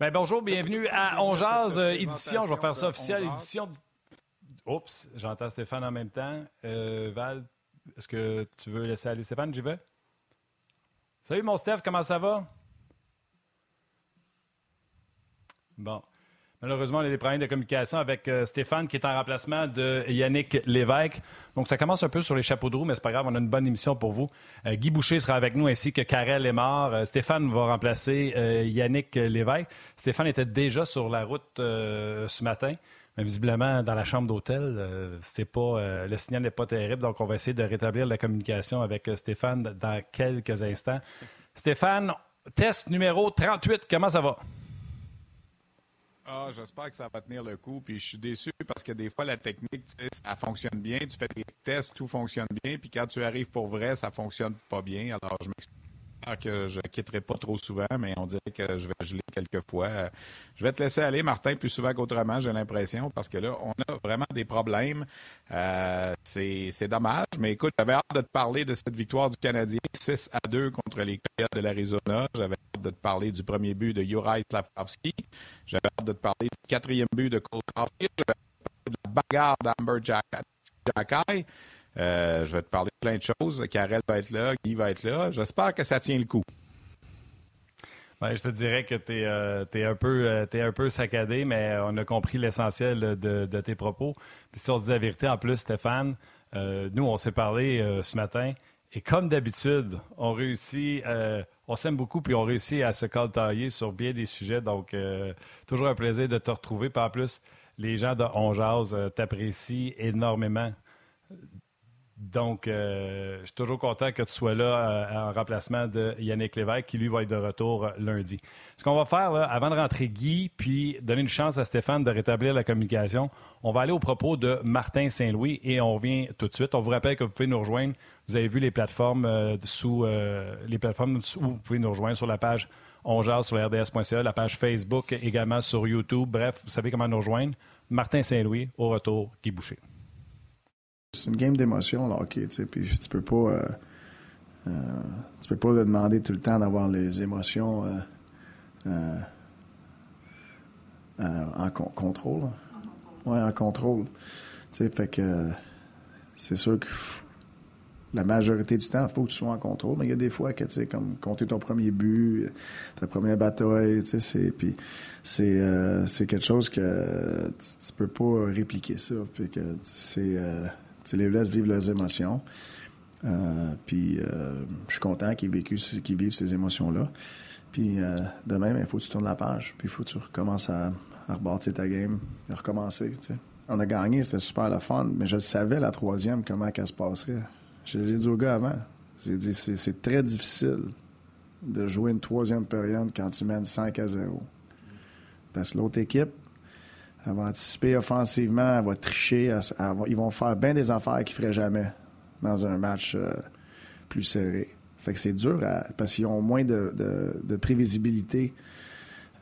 Ben, bonjour, bienvenue à On Jazz, euh, édition, je vais faire ça officiel, édition. Oups, j'entends Stéphane en même temps. Euh, Val, est-ce que tu veux laisser aller Stéphane? J'y vais. Salut mon Steph, comment ça va? Bon. Malheureusement, on a des problèmes de communication avec euh, Stéphane qui est en remplacement de Yannick Lévesque. Donc, ça commence un peu sur les chapeaux de roue, mais c'est pas grave, on a une bonne émission pour vous. Euh, Guy Boucher sera avec nous ainsi que Karel Lemar. Euh, Stéphane va remplacer Yannick Lévesque. Stéphane était déjà sur la route ce matin. Mais visiblement, dans la chambre d'hôtel, c'est pas le signal n'est pas terrible, donc on va essayer de rétablir la communication avec Stéphane dans quelques instants. Stéphane, test numéro 38, comment ça va? Ah, j'espère que ça va tenir le coup. Puis je suis déçu parce que des fois, la technique, ça fonctionne bien. Tu fais des tests, tout fonctionne bien. Puis quand tu arrives pour vrai, ça fonctionne pas bien. Alors, je m'excuse que je quitterai pas trop souvent, mais on dirait que je vais geler quelques fois. Je vais te laisser aller, Martin, plus souvent qu'autrement, j'ai l'impression, parce que là, on a vraiment des problèmes. Euh, c'est dommage, mais écoute, j'avais hâte de te parler de cette victoire du Canadien 6 à 2 contre les Coyotes de l'Arizona. J'avais hâte de te parler du premier but de Juraj Slavkovski. J'avais hâte de te parler du quatrième but de Cole. J'avais hâte de la bagarre d'Amber Jack. Euh, je vais te parler de plein de choses. Karel va être là, Guy va être là. J'espère que ça tient le coup. je te dirais que tu es, euh, peu, euh, un peu saccadé, mais on a compris l'essentiel de, tes propos. Puis si on se dit la vérité, en plus, Stéphane, nous, on s'est parlé ce matin. Et comme d'habitude, on réussit, on s'aime beaucoup, puis on réussit à se tailler sur bien des sujets. Donc, toujours un plaisir de te retrouver. Puis en plus, les gens de On t'apprécient énormément. Donc, euh, je suis toujours content que tu sois là euh, en remplacement de Yannick Lévesque, qui lui va être de retour euh, lundi. Ce qu'on va faire, avant de rentrer Guy, puis donner une chance à Stéphane de rétablir la communication, on va aller au propos de Martin Saint-Louis et on revient tout de suite. On vous rappelle que vous pouvez nous rejoindre. Vous avez vu les plateformes sous les plateformes où vous pouvez nous rejoindre sur la page On sur rds.ca, la page Facebook, également sur YouTube. Bref, vous savez comment nous rejoindre. Martin Saint-Louis, au retour, Guy Boucher. C'est une game d'émotion, là, OK, tu sais, puis tu peux pas... Euh, euh, tu peux pas demander tout le temps d'avoir les émotions euh, en contrôle. Oui, en contrôle. Tu sais, fait que c'est sûr que la majorité du temps, il faut que tu sois en contrôle, mais il y a des fois que, tu sais, comme compter ton premier but, ta première bataille, tu sais, puis c'est, c'est quelque chose que tu, peux pas répliquer ça, puis que c'est tu les laisses vivre leurs émotions. Euh, puis euh, je suis content qu'ils vivent ces émotions-là. Puis euh, de même, il faut que tu tournes la page. Puis il faut que tu recommences à, à rebâtir ta game, à recommencer. On a gagné, c'était super la fun, mais je savais la troisième comment elle se passerait. Je l'ai dit au gars avant. J'ai dit c'est très difficile de jouer une troisième période quand tu mènes 5 à 0. Parce que l'autre équipe, elle va anticiper offensivement, elle va tricher. ils vont faire bien des affaires qu'ils ne feraient jamais dans un match euh, plus serré. Fait que c'est dur parce qu'ils ont moins de, prévisibilité.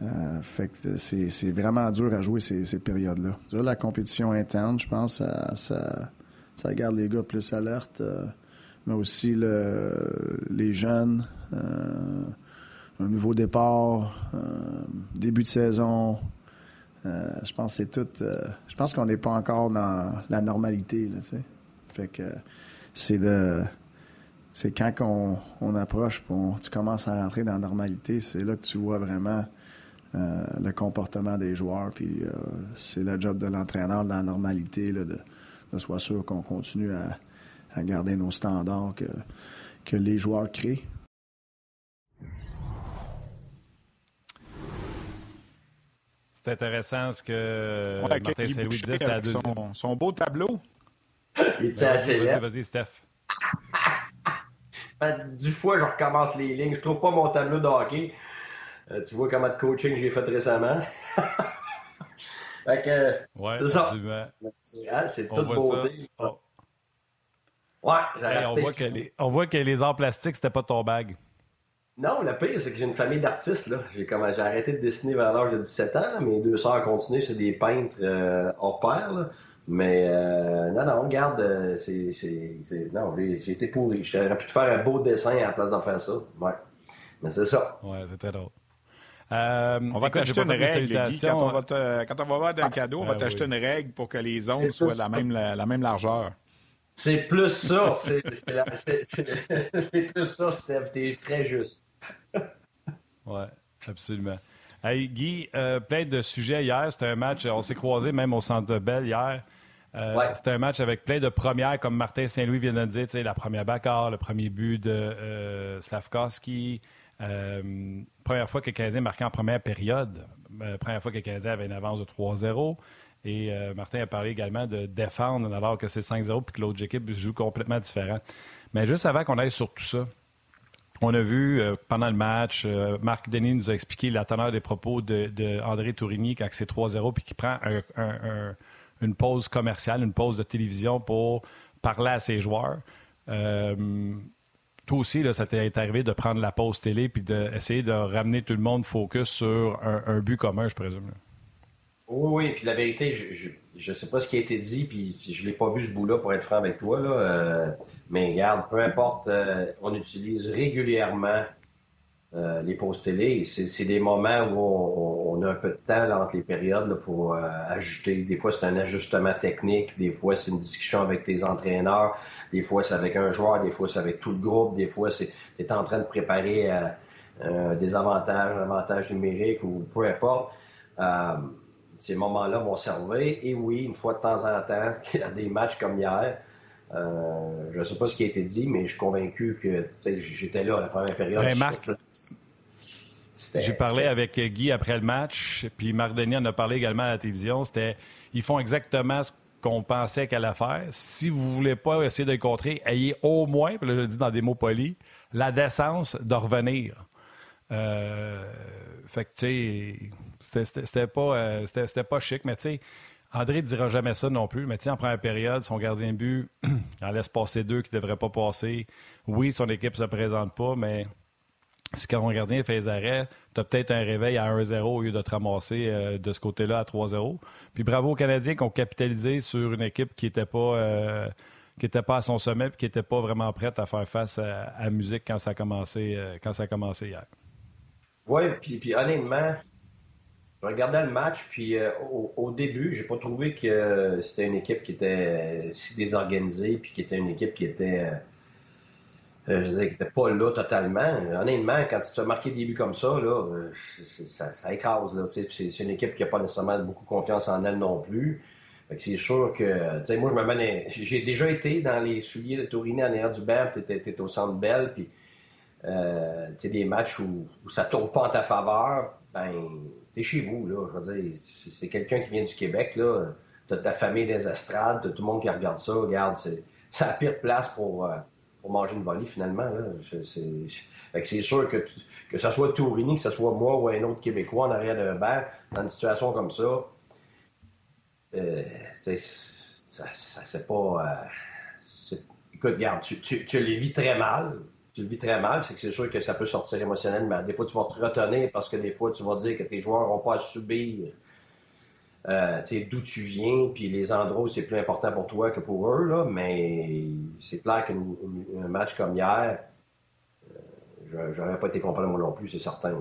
Euh, fait que c'est vraiment dur à jouer ces, périodes-là. La compétition interne, je pense, ça, ça, garde les gars plus alertes, euh, mais aussi les jeunes, un nouveau départ, début de saison, euh, je pense c'est tout. Euh, je pense qu'on n'est pas encore dans la normalité, c'est quand on, approche, tu commences à rentrer dans la normalité, c'est là que tu vois vraiment euh, le comportement des joueurs. Puis c'est le job de l'entraîneur dans la normalité, de, de soit sûr qu'on continue à, garder nos standards que les joueurs créent. C'est intéressant ce que Martin Saint-Louis dit. C'était son, son, beau tableau. Il tient assez Vas-y, vas-y, Steph. du fois, je recommence les lignes. Je trouve pas mon tableau de hockey. Euh, tu vois comment de coaching j'ai fait récemment. fait que, ouais, c'est ça. C'est toute beauté. Oh. Ouais, hey, on, voit que les, on voit que les arts plastiques, c'était pas ton bag. Non, le pire, c'est que j'ai une famille d'artistes. Là. J'ai, j'ai arrêté de dessiner vers l'âge de 17 ans. Mes deux sœurs continuent, c'est des peintres euh, hors pair. Mais euh, non, non, regarde, euh, c'est, non, j'ai, été pourri. J'aurais pu te faire un beau dessin à la place d'en faire ça. Ouais. Mais c'est ça. Ouais, c'était drôle. Euh, on va t'acheter une règle, Guy. Quand on va, te, quand on va voir un ah, cadeau, on va t'acheter une règle pour que les ondes soient la même, la, même largeur. C'est plus ça. C'est plus ça, Steph. T'es très juste. Oui, absolument. Hey, Guy, euh, plein de sujets hier. C'était un match, on s'est croisés même au Centre Bell hier. Euh, c'était un match avec plein de premières, comme Martin Saint-Louis vient de le dire, la première bagarre, le premier but de euh, Slavkowski. Euh, première fois que le Canadien marquait en première période. première fois que le Canadien avait une avance de 3-0. Et Martin a parlé également de défendre alors que c'est 5-0 puis que l'autre équipe joue complètement différent. Mais juste avant qu'on aille sur tout ça, on a vu pendant le match, Marc Denis nous a expliqué la teneur des propos de, André Tourigny quand c'est 3-0 puis qu'il prend un une pause commerciale, une pause de télévision pour parler à ses joueurs. Euh, toi aussi, ça t'est arrivé de prendre la pause télé puis d'essayer de ramener tout le monde focus sur un, but commun, je présume. Oui, oui, puis la vérité, je ne sais pas ce qui a été dit, puis je ne l'ai pas vu ce bout-là pour être franc avec toi, là, euh, mais regarde, peu importe, euh, on utilise régulièrement euh, les pauses télé, c'est des moments où on, a un peu de temps entre les périodes pour euh, ajouter. Des fois, c'est un ajustement technique, des fois, c'est une discussion avec tes entraîneurs, des fois, c'est avec un joueur, des fois, c'est avec tout le groupe, des fois, c'est es en train de préparer euh, des avantages, avantages numériques ou peu importe. Ces moments-là vont servir. Et oui, une fois de temps en temps, il y a des matchs comme hier, euh, je ne sais pas ce qui a été dit, mais je suis convaincu que j'étais là à la première période. j'ai parlé avec Guy après le match, puis Marc Denis en a parlé également à la télévision. C'était, ils font exactement ce qu'on pensait qu'elle allait faire. Si vous ne voulez pas essayer de le contrer, ayez au moins, puis là je le dis dans des mots polis, la décence de revenir. Euh, fait que, tu sais, c'était pas, euh, pas chic, mais tu sais, André ne dira jamais ça non plus, mais en première période, son gardien but, en laisse passer deux qui ne devraient pas passer. Oui, son équipe ne se présente pas, mais si quand ton gardien fait les arrêts, tu as peut-être un réveil à 1-0 au lieu de te ramasser euh, de ce côté-là à 3-0. Puis bravo aux Canadiens qui ont capitalisé sur une équipe qui n'était pas, euh, pas à son sommet et qui n'était pas vraiment prête à faire face à, la musique quand ça a commencé, quand ça a commencé hier. Oui, puis honnêtement, je regardais le match, puis euh, au, début, j'ai pas trouvé que euh, c'était une équipe qui était euh, si désorganisée, puis qui était une équipe qui était, je qui était pas là totalement. Honnêtement, quand tu te fais marquer des buts comme ça, là, ça, ça, écrase. C'est, une équipe qui n'a pas nécessairement beaucoup confiance en elle non plus. c'est sûr que, tu sais, moi, je me j'ai déjà été dans les souliers de Tourigny en arrière du banc, tu étais au centre belle, puis, tu sais, des matchs où, où ça tourne pas en ta faveur, ben, t'es chez vous, là. Je veux dire, c'est quelqu'un qui vient du Québec, là. T'as ta famille des estrades, t'as tout le monde qui regarde ça. Regarde, c'est la pire place pour, euh, pour manger une volée, finalement. C'est sûr que, que ce soit Tourigny, que ce soit moi ou un autre Québécois en arrière d'un banc, dans une situation comme ça, euh, ça, c'est pas. Euh, écoute, regarde, tu, tu, tu le vis très mal tu le vis très mal, c'est que c'est sûr que ça peut sortir émotionnellement. Des fois, tu vas te retenir parce que des fois, tu vas dire que tes joueurs n'ont pas à subir euh, d'où tu viens, puis les endroits où c'est plus important pour toi que pour eux, là, mais c'est clair qu'un match comme hier, euh, j'aurais pas été complètement non plus, c'est certain.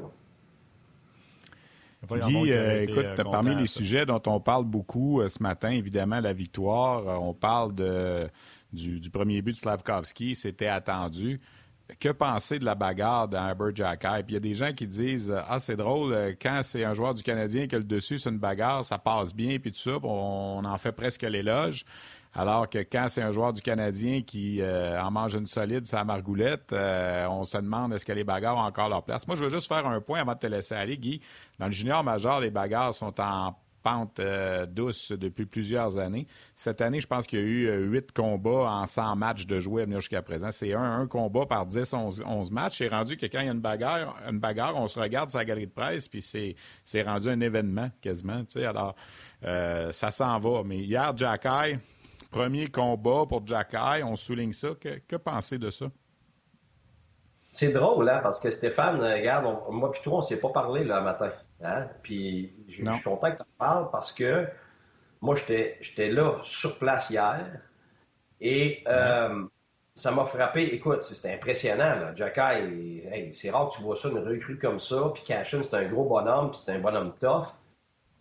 Guy, euh, écoute, parmi les sujets dont on parle beaucoup ce matin, évidemment, la victoire, on parle de, du, du, premier but de Slavkovski, c'était attendu que penser de la bagarre d'Amber Jacky? Puis il y a des gens qui disent Ah, c'est drôle, euh, quand c'est un joueur du Canadien qui a le dessus c'est une bagarre, ça passe bien, puis tout ça, on en fait presque l'éloge. Alors que quand c'est un joueur du Canadien qui euh, en mange une solide, sa margoulette, euh, on se demande est-ce que les bagarres ont encore leur place. Moi, je veux juste faire un point avant de te laisser aller, Guy. Dans le junior majeur, les bagarres sont en euh, douce depuis plusieurs années. Cette année, je pense qu'il y a eu euh, huit combats en 100 matchs de jouer à venir jusqu'à présent. C'est un, combat par 10, 11, matchs. C'est rendu que quand il y a une bagarre, une bagarre, on se regarde sur la galerie de presse, puis c'est rendu un événement quasiment. Alors, euh, ça s'en va. Mais hier, Jack premier combat pour Jack on souligne ça. Que, que penser de ça? C'est drôle, hein, parce que Stéphane, regarde, moi et toi, on ne s'est pas parlé le matin. Hein? Puis je, suis content que tu en parles parce que moi, j'étais là sur place hier. Et euh, ça m'a frappé. Écoute, c'était impressionnant. Jacky, c'est rare que tu vois ça, une recrue comme ça. Puis Cashin, c'est un gros bonhomme, puis c'est un bonhomme tough.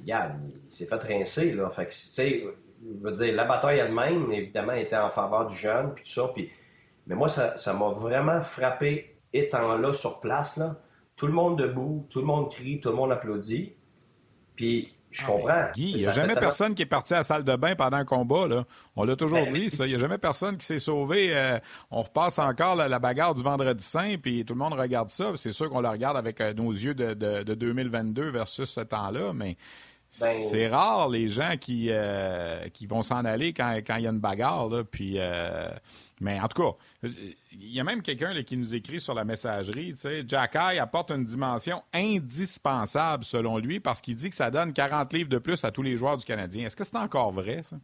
Regarde, il s'est fait rincer. Là. Fait que, tu sais, je veux dire, la bataille elle-même, évidemment, était en faveur du jeune, puis tout ça. Puis... Mais moi, ça m'a vraiment frappé étant là sur place. Là. Tout le monde debout, tout le monde crie, tout le monde applaudit. Puis je ah, comprends. Guy, il n'y a jamais personne qui est parti à la salle de bain pendant un combat. Là. On l'a toujours ben, dit, ça. Il n'y a jamais personne qui s'est sauvé. Euh, on repasse encore la bagarre du vendredi saint, puis tout le monde regarde ça. C'est sûr qu'on la regarde avec euh, nos yeux de, de 2022 versus ce temps-là, mais ben, c'est rare les gens qui, euh, qui vont s'en aller quand, il y a une bagarre. puis, mais en tout cas, il y a même quelqu'un qui nous écrit sur la messagerie, tu sais, apporte une dimension indispensable selon lui parce qu'il dit que ça donne 40 livres de plus à tous les joueurs du Canadien. Est-ce que c'est encore vrai, ça?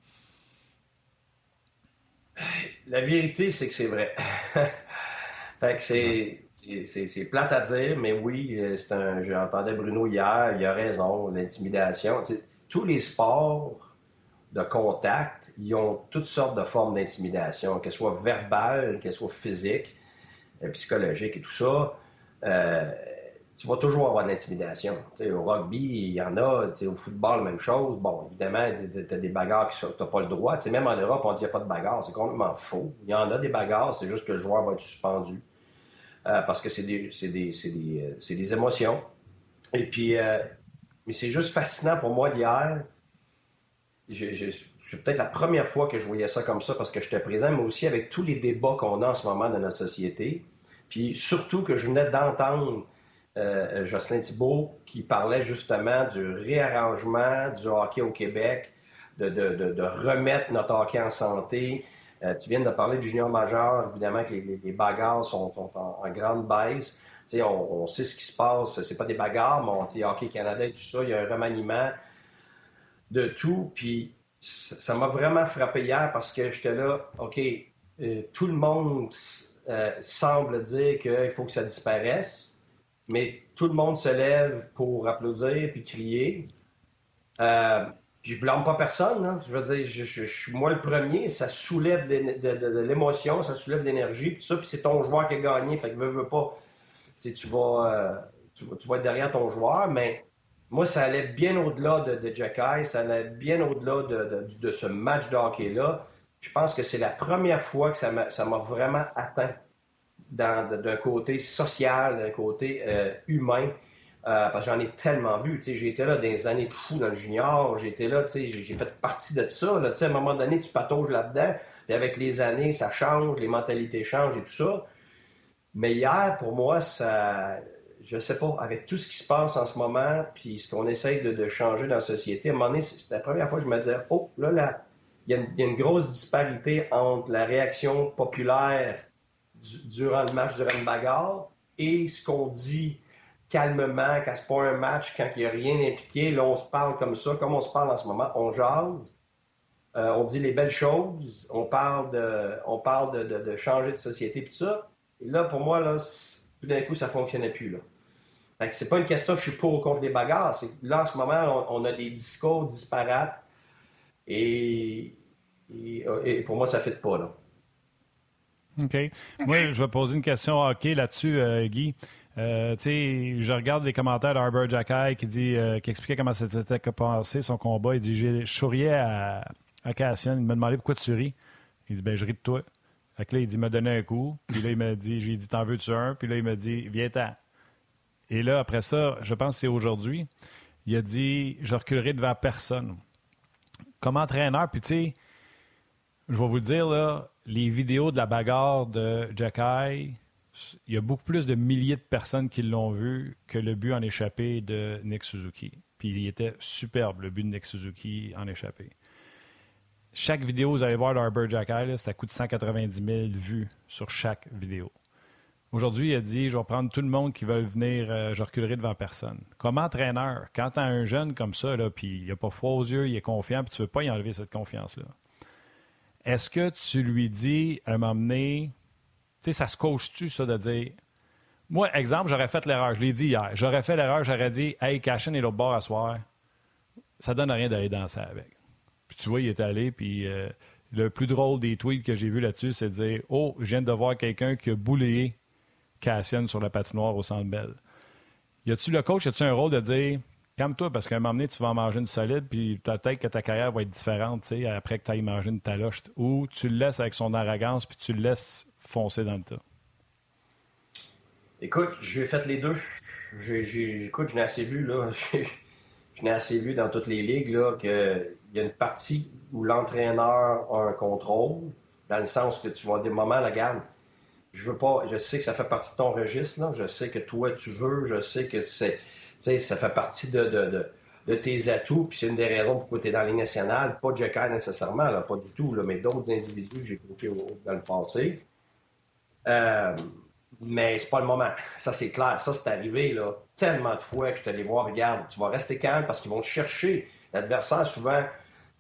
La vérité, c'est que c'est vrai. fait que c'est c'est plate à dire, mais oui, euh, c'est un. J'entendais Bruno hier, il a raison, l'intimidation. Tous les sports de contact, ils ont toutes sortes de formes d'intimidation, qu'elles soient verbales, qu'elles soient physiques, euh, psychologiques et tout ça. Euh, tu vas toujours avoir de l'intimidation. Au rugby, il y en a. Au football, même chose. Bon, évidemment, tu as des bagarres qui n'ont pas le droit. même en Europe, on dit qu'il n'y a pas de bagarre. C'est complètement faux. Il y en a des bagarres, c'est juste que le joueur va être suspendu. Euh, parce que c'est des, des, euh, des, émotions. Et puis, mais c'est juste fascinant pour moi d'hier. C'est peut-être la première fois que je voyais ça comme ça parce que j'étais présent, mais aussi avec tous les débats qu'on a en ce moment dans notre société. Puis surtout que je venais d'entendre Jocelyn Thibault qui parlait justement du réarrangement du hockey au Québec, de, de, de remettre notre hockey en santé, euh, tu viens de parler du junior majeur, évidemment que les, bagarres sont, en, grande baisse. On, on, sait ce qui se passe, c'est pas des bagarres, mais on, Hockey Canada et tout ça, il y a un remaniement de tout. Puis ça m'a vraiment frappé hier parce que j'étais là, OK, euh, tout le monde euh, semble dire qu'il faut que ça disparaisse, mais tout le monde se lève pour applaudir puis crier. Puis je blâme pas personne, hein. je veux dire, je, suis moi le premier, ça soulève de, l'émotion, ça soulève de l'énergie, puis ça, puis c'est ton joueur qui a gagné, fait que veux, veux pas, euh, tu, vas, tu vas être derrière ton joueur, mais moi, ça allait bien au-delà de, de Jack ça allait bien au-delà de, ce match de hockey-là. Je pense que c'est la première fois que ça m'a vraiment atteint d'un côté social, d'un côté euh, humain. Euh, parce que j'en ai tellement vu. J'ai été là des années de fou dans le junior. Été là, j'ai fait partie de ça. À un moment donné, tu patauges là-dedans. Et avec les années, ça change, les mentalités changent et tout ça. Mais hier, pour moi, ça, je sais pas, avec tout ce qui se passe en ce moment, puis ce qu'on essaye de, changer dans la société, à un moment donné, c'était la première fois que je me disais, oh, là, là, il y, a une grosse disparité entre la réaction populaire durant le match, durant une bagarre, et ce qu'on dit calmement, quand c'est pas un match, quand il n'y a rien impliqué, là, on se parle comme ça, comme on se parle en ce moment, on jase, euh, on dit les belles choses, on parle de, changer de société, puis ça. Et là, pour moi, là, tout d'un coup, ça fonctionnait plus, là. Fait que c'est pas une question que je suis pour ou contre les bagarres, c'est là, en ce moment, on, a des discours disparates, et, pour moi, ça ne fait pas, là. OK. Moi, je vais poser une question hockey là-dessus, euh, Guy. Euh, je regarde les commentaires d'Arbor Jacky qui dit euh, qui expliquait comment ça s'était passé son combat. Il dit J'ai souriais à, à Cassian. Il m'a demandé pourquoi tu ris. Il dit Ben, je ris de toi. Fait que là, il dit, il m'a donné un coup. Puis là, il m'a dit, j'ai dit, t'en veux-tu un? Puis là, il m'a dit, viens-t'en. Et là, après ça, je pense que c'est aujourd'hui, il a dit, je reculerai devant personne. Comme entraîneur, puis tu sais, je vais vous le dire, là, les vidéos de la bagarre de Jacky, il y a beaucoup plus de milliers de personnes qui l'ont vu que le but en échappé de Nick Suzuki. Puis il était superbe, le but de Nick Suzuki en échappé. Chaque vidéo, vous allez voir d'Arbor Jacky, ça coûte 190 000 vues sur chaque vidéo. Aujourd'hui, il a dit Je vais prendre tout le monde qui veut venir, euh, je reculerai devant personne. Comme entraîneur, quand tu as un jeune comme ça, puis il n'a pas froid aux yeux, il est confiant, puis tu ne veux pas y enlever cette confiance-là, est-ce que tu lui dis à m'emmener tu sais, ça se coach-tu, ça, de dire. Moi, exemple, j'aurais fait l'erreur. Je l'ai dit hier. J'aurais fait l'erreur, j'aurais dit Hey, Cashin est l'autre bord à soir. Ça donne rien d'aller danser avec. Puis tu vois, il est allé, puis euh, le plus drôle des tweets que j'ai vu là-dessus, c'est de dire Oh, je viens de voir quelqu'un qui a bouléé Cassian sur la patinoire au centre belle. Y a-tu le coach, y a-tu un rôle de dire Calme-toi parce qu'à un moment donné, tu vas en manger une solide, puis peut-être que ta carrière va être différente après que tu ailles manger une taloche. Ou tu le laisses avec son arrogance, puis tu le laisses foncer dans le tas? Écoute, j'ai fait les deux. écoute, je n'ai assez vu, là. je n'ai assez vu dans toutes les ligues, là, qu'il y a une partie où l'entraîneur a un contrôle, dans le sens que tu vois des moments, la garde. Je veux pas, je sais que ça fait partie de ton registre, là. Je sais que toi, tu veux, je sais que c'est ça fait partie de, tes atouts, puis c'est une des raisons pourquoi tu es dans la Ligue nationale. Pas Jacker nécessairement, là, pas du tout, là, mais d'autres individus que j'ai coachés dans le passé. Euh, mais c'est pas le moment. Ça, c'est clair. Ça, c'est arrivé là, tellement de fois que je suis allé voir, regarde, tu vas rester calme parce qu'ils vont te chercher. L'adversaire, souvent,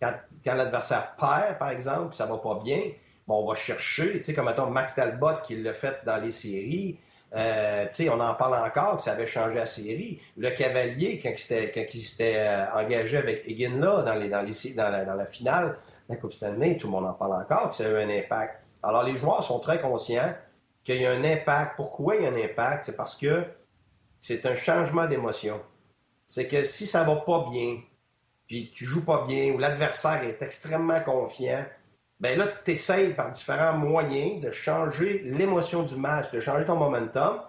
quand, l'adversaire perd, par exemple, ça va pas bien, on va chercher, tu sais, comme mettons Max Talbot qui l'a fait dans les séries, euh, on en parle encore, que ça avait changé la série. Le Cavalier, quand il s'était euh, engagé avec Higgin dans, dans la finale de la Coupe Stanley, tout le monde en parle encore, que ça a eu un impact. Alors, les joueurs sont très conscients qu'il y a un impact. Pourquoi il y a un impact? C'est parce que c'est un changement d'émotion. C'est que si ça va pas bien, puis tu joues pas bien, ou l'adversaire est extrêmement confiant, ben là, tu essayes par différents moyens de changer l'émotion du match, de changer ton momentum.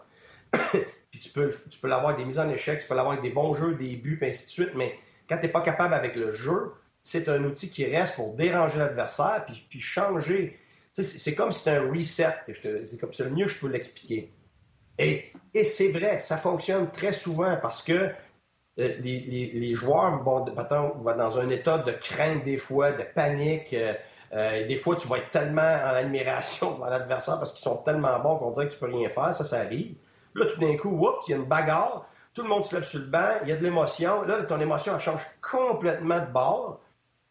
puis tu peux, tu peux l'avoir avec des mises en échec, tu peux l'avoir avec des bons jeux, des buts, puis ainsi de suite. Mais quand tu n'es pas capable avec le jeu, c'est un outil qui reste pour déranger l'adversaire, puis, changer. C'est comme si c'était un reset. C'est comme ça le mieux que je peux l'expliquer. Et, c'est vrai, ça fonctionne très souvent parce que euh, les, les, joueurs vont, vont, dans un état de crainte des fois, de panique. Euh, euh, des fois, tu vas être tellement en admiration devant l'adversaire parce qu'ils sont tellement bons qu'on dirait que tu peux rien faire. Ça, ça arrive. Là, tout d'un coup, oups, il y a une bagarre. Tout le monde se lève sur le banc. Il y a de l'émotion. Là, ton émotion, change complètement de bord.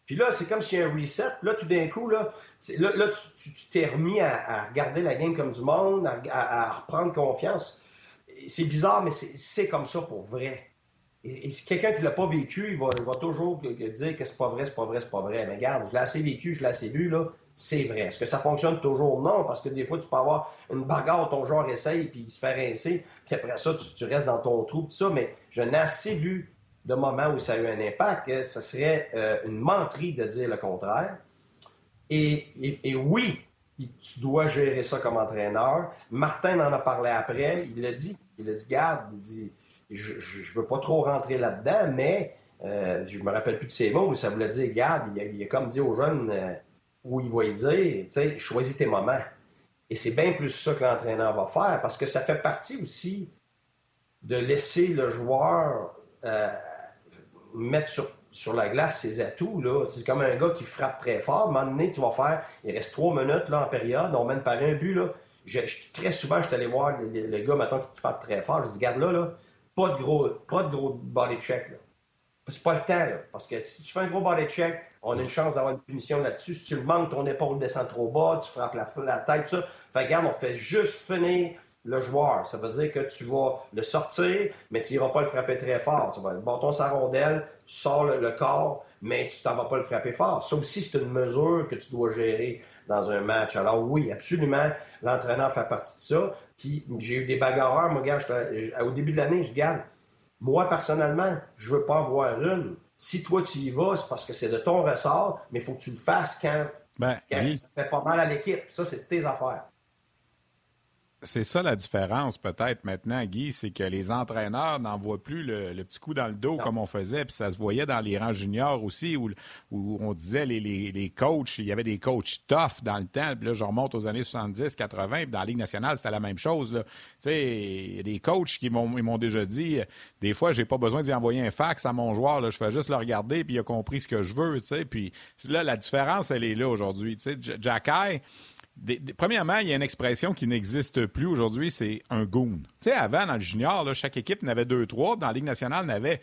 Puis là, c'est comme s'il y a un reset. Là, tout d'un coup, là, là, tu t'es remis à, regarder la game comme du monde, à reprendre confiance. C'est bizarre, mais c'est comme ça pour vrai. Et, si quelqu'un qui ne l'a pas vécu, il va, toujours dire que c'est pas vrai, c'est pas vrai, c'est pas vrai. Mais regarde, je l'ai assez vécu, je l'ai assez vu, là, c'est vrai. Est-ce que ça fonctionne toujours? Non, parce que des fois, tu peux avoir une bagarre, ton joueur essaye, puis il se fait rincer, puis après ça, tu, restes dans ton trou, tout ça. Mais je n'ai assez vu de moments où ça a eu un impact que ce serait euh, une menterie de dire le contraire. Et, oui, tu dois gérer ça comme entraîneur. Martin en a parlé après, il l'a dit. Il a dit, garde, il dit je ne veux pas trop rentrer là-dedans, mais euh, je me rappelle plus de ces mots, mais ça voulait dire, regarde, il a, comme dit aux jeunes euh, où il va y dire, tu sais, choisis tes moments. Et c'est bien plus ça que l'entraîneur va faire, parce que ça fait partie aussi de laisser le joueur euh, mettre sur, la glace ses atouts. C'est comme un gars qui frappe très fort. À un moment donné, tu vas faire, il reste trois minutes là, en période, on mène par un but. Là. très souvent, je suis allé voir le, gars, mettons, qui frappe très fort. Je dis, regarde là, là, pas de gros, pas de gros body check. Là. C'est pas le temps, là, parce que si tu fais un gros body check, on a une chance d'avoir une punition là-dessus. Si tu le manques, ton épaule descend trop bas, tu frappes la, tête, tout ça. Fait regarde, on fait juste finir le joueur. Ça veut dire que tu vas le sortir, mais tu n'iras pas le frapper très fort. Le bâton sa rondelle, tu sors le, corps, mais tu t'en vas pas le frapper fort. Ça aussi, c'est une mesure que tu dois gérer dans un match. Alors oui, absolument, l'entraîneur fait partie de ça. Puis j'ai eu des bagarreurs, moi, gars, au début de l'année, je garde. Moi, personnellement, je veux pas en voir une. Si toi, tu y vas, c'est parce que c'est de ton ressort, mais il faut que tu le fasses quand, ben, quand ça fait pas mal à l'équipe. Ça, c'est tes affaires c'est ça la différence peut-être maintenant, Guy, c'est que les entraîneurs n'envoient plus le, petit coup dans le dos comme on faisait, puis ça se voyait dans les rangs juniors aussi, où, où on disait les, les, coachs, il y avait des coachs tough dans le temps, puis là je remonte aux années 70, 80, puis dans la Ligue nationale, c'était la même chose. Tu sais, il y a des coachs qui m'ont déjà dit, des fois, j'ai pas besoin d'y envoyer un fax à mon joueur, là, je fais juste le regarder, puis il a compris ce que je veux, tu sais, puis là, la différence, elle est là aujourd'hui. Tu premièrement, il y a une expression qui n'existe plus aujourd'hui, c'est un goon. Tu sais, avant, dans le junior, chaque équipe n'avait deux, trois. Dans la Ligue nationale, n'avait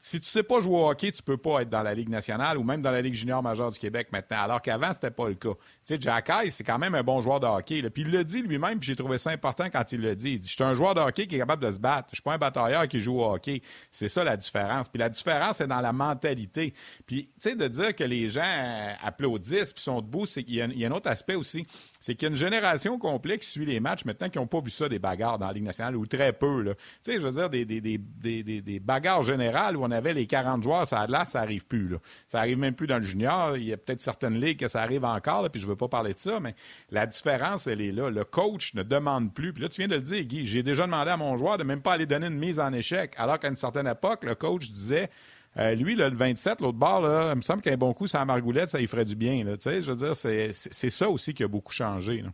si tu sais pas jouer au hockey, tu peux pas être dans la Ligue nationale ou même dans la Ligue junior majeure du Québec maintenant, alors qu'avant, c'était pas le cas. Tu sais, Jack c'est quand même un bon joueur de hockey. Puis il le dit lui-même, puis j'ai trouvé ça important quand il le dit. Il dit, je suis un joueur de hockey qui est capable de se battre. Je suis pas un batailleur qui joue au hockey. C'est ça la différence. Puis la différence, c'est dans la mentalité. Puis, tu de dire que les gens euh, applaudissent puis sont debout, c'est qu'il y, a un autre aspect aussi. C'est qu'il y a une génération complète qui suit les matchs maintenant qui n'ont pas vu ça des bagarres dans la Ligue nationale ou très peu. Tu sais, je veux dire, des, bagarres générales où on avait les 40 joueurs, ça, là, ça arrive plus. Ça arrive même plus dans le junior. Il y a peut-être certaines ligues que ça arrive encore, puis je ne veux pas parler de ça, mais la différence, elle est là. Le coach ne demande plus. Puis là, tu viens de le dire, Guy, j'ai déjà demandé à mon joueur de même pas aller donner une mise en échec, alors qu'à une certaine époque, le coach disait euh, lui, le 27, l'autre bord, là, il me semble qu'un bon coup, ça margoulette, ça y ferait du bien. Là, je veux dire, c'est ça aussi qui a beaucoup changé.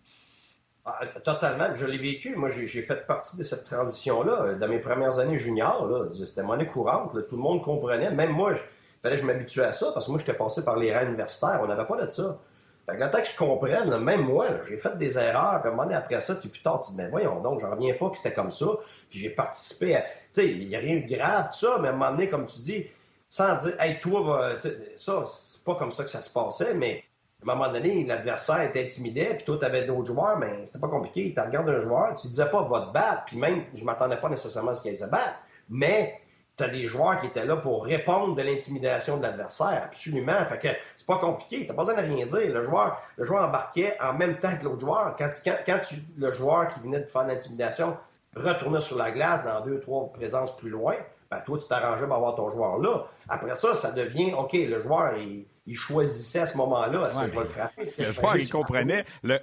Ah, totalement. Je l'ai vécu. Moi, j'ai fait partie de cette transition-là. Dans mes premières années juniors, c'était monnaie courante. Tout le monde comprenait. Même moi, il fallait que je m'habitue à ça parce que moi, j'étais passé par les rangs universitaires. On n'avait pas de ça. Fait que, que je comprenne, même moi, j'ai fait des erreurs. Puis à un moment donné, après ça, plus tard, tu dis, mais voyons donc, j'en reviens pas que c'était comme ça. Puis j'ai participé à. Tu sais, il n'y a rien de grave, tout ça, mais à un moment donné, comme tu dis, sans dire, hey, toi, ça, c'est pas comme ça que ça se passait, mais à un moment donné, l'adversaire était intimidé, puis toi, tu d'autres joueurs, mais c'était pas compliqué. Tu regardes un joueur, tu disais pas, va te battre, puis même, je m'attendais pas nécessairement à ce qu'il se battre, mais tu as des joueurs qui étaient là pour répondre de l'intimidation de l'adversaire, absolument. Fait que c'est pas compliqué, t'as pas besoin de rien dire. Le joueur, le joueur embarquait en même temps que l'autre joueur. Quand, quand, le joueur qui venait de faire l'intimidation retournait sur la glace dans deux, trois présences plus loin, ben, toi, tu t'arrangeais pour avoir ton joueur là. Après ça, ça devient, OK, le joueur, il, choisissait à ce moment-là, est-ce que je vais le frapper? Le joueur, il comprenait. Le,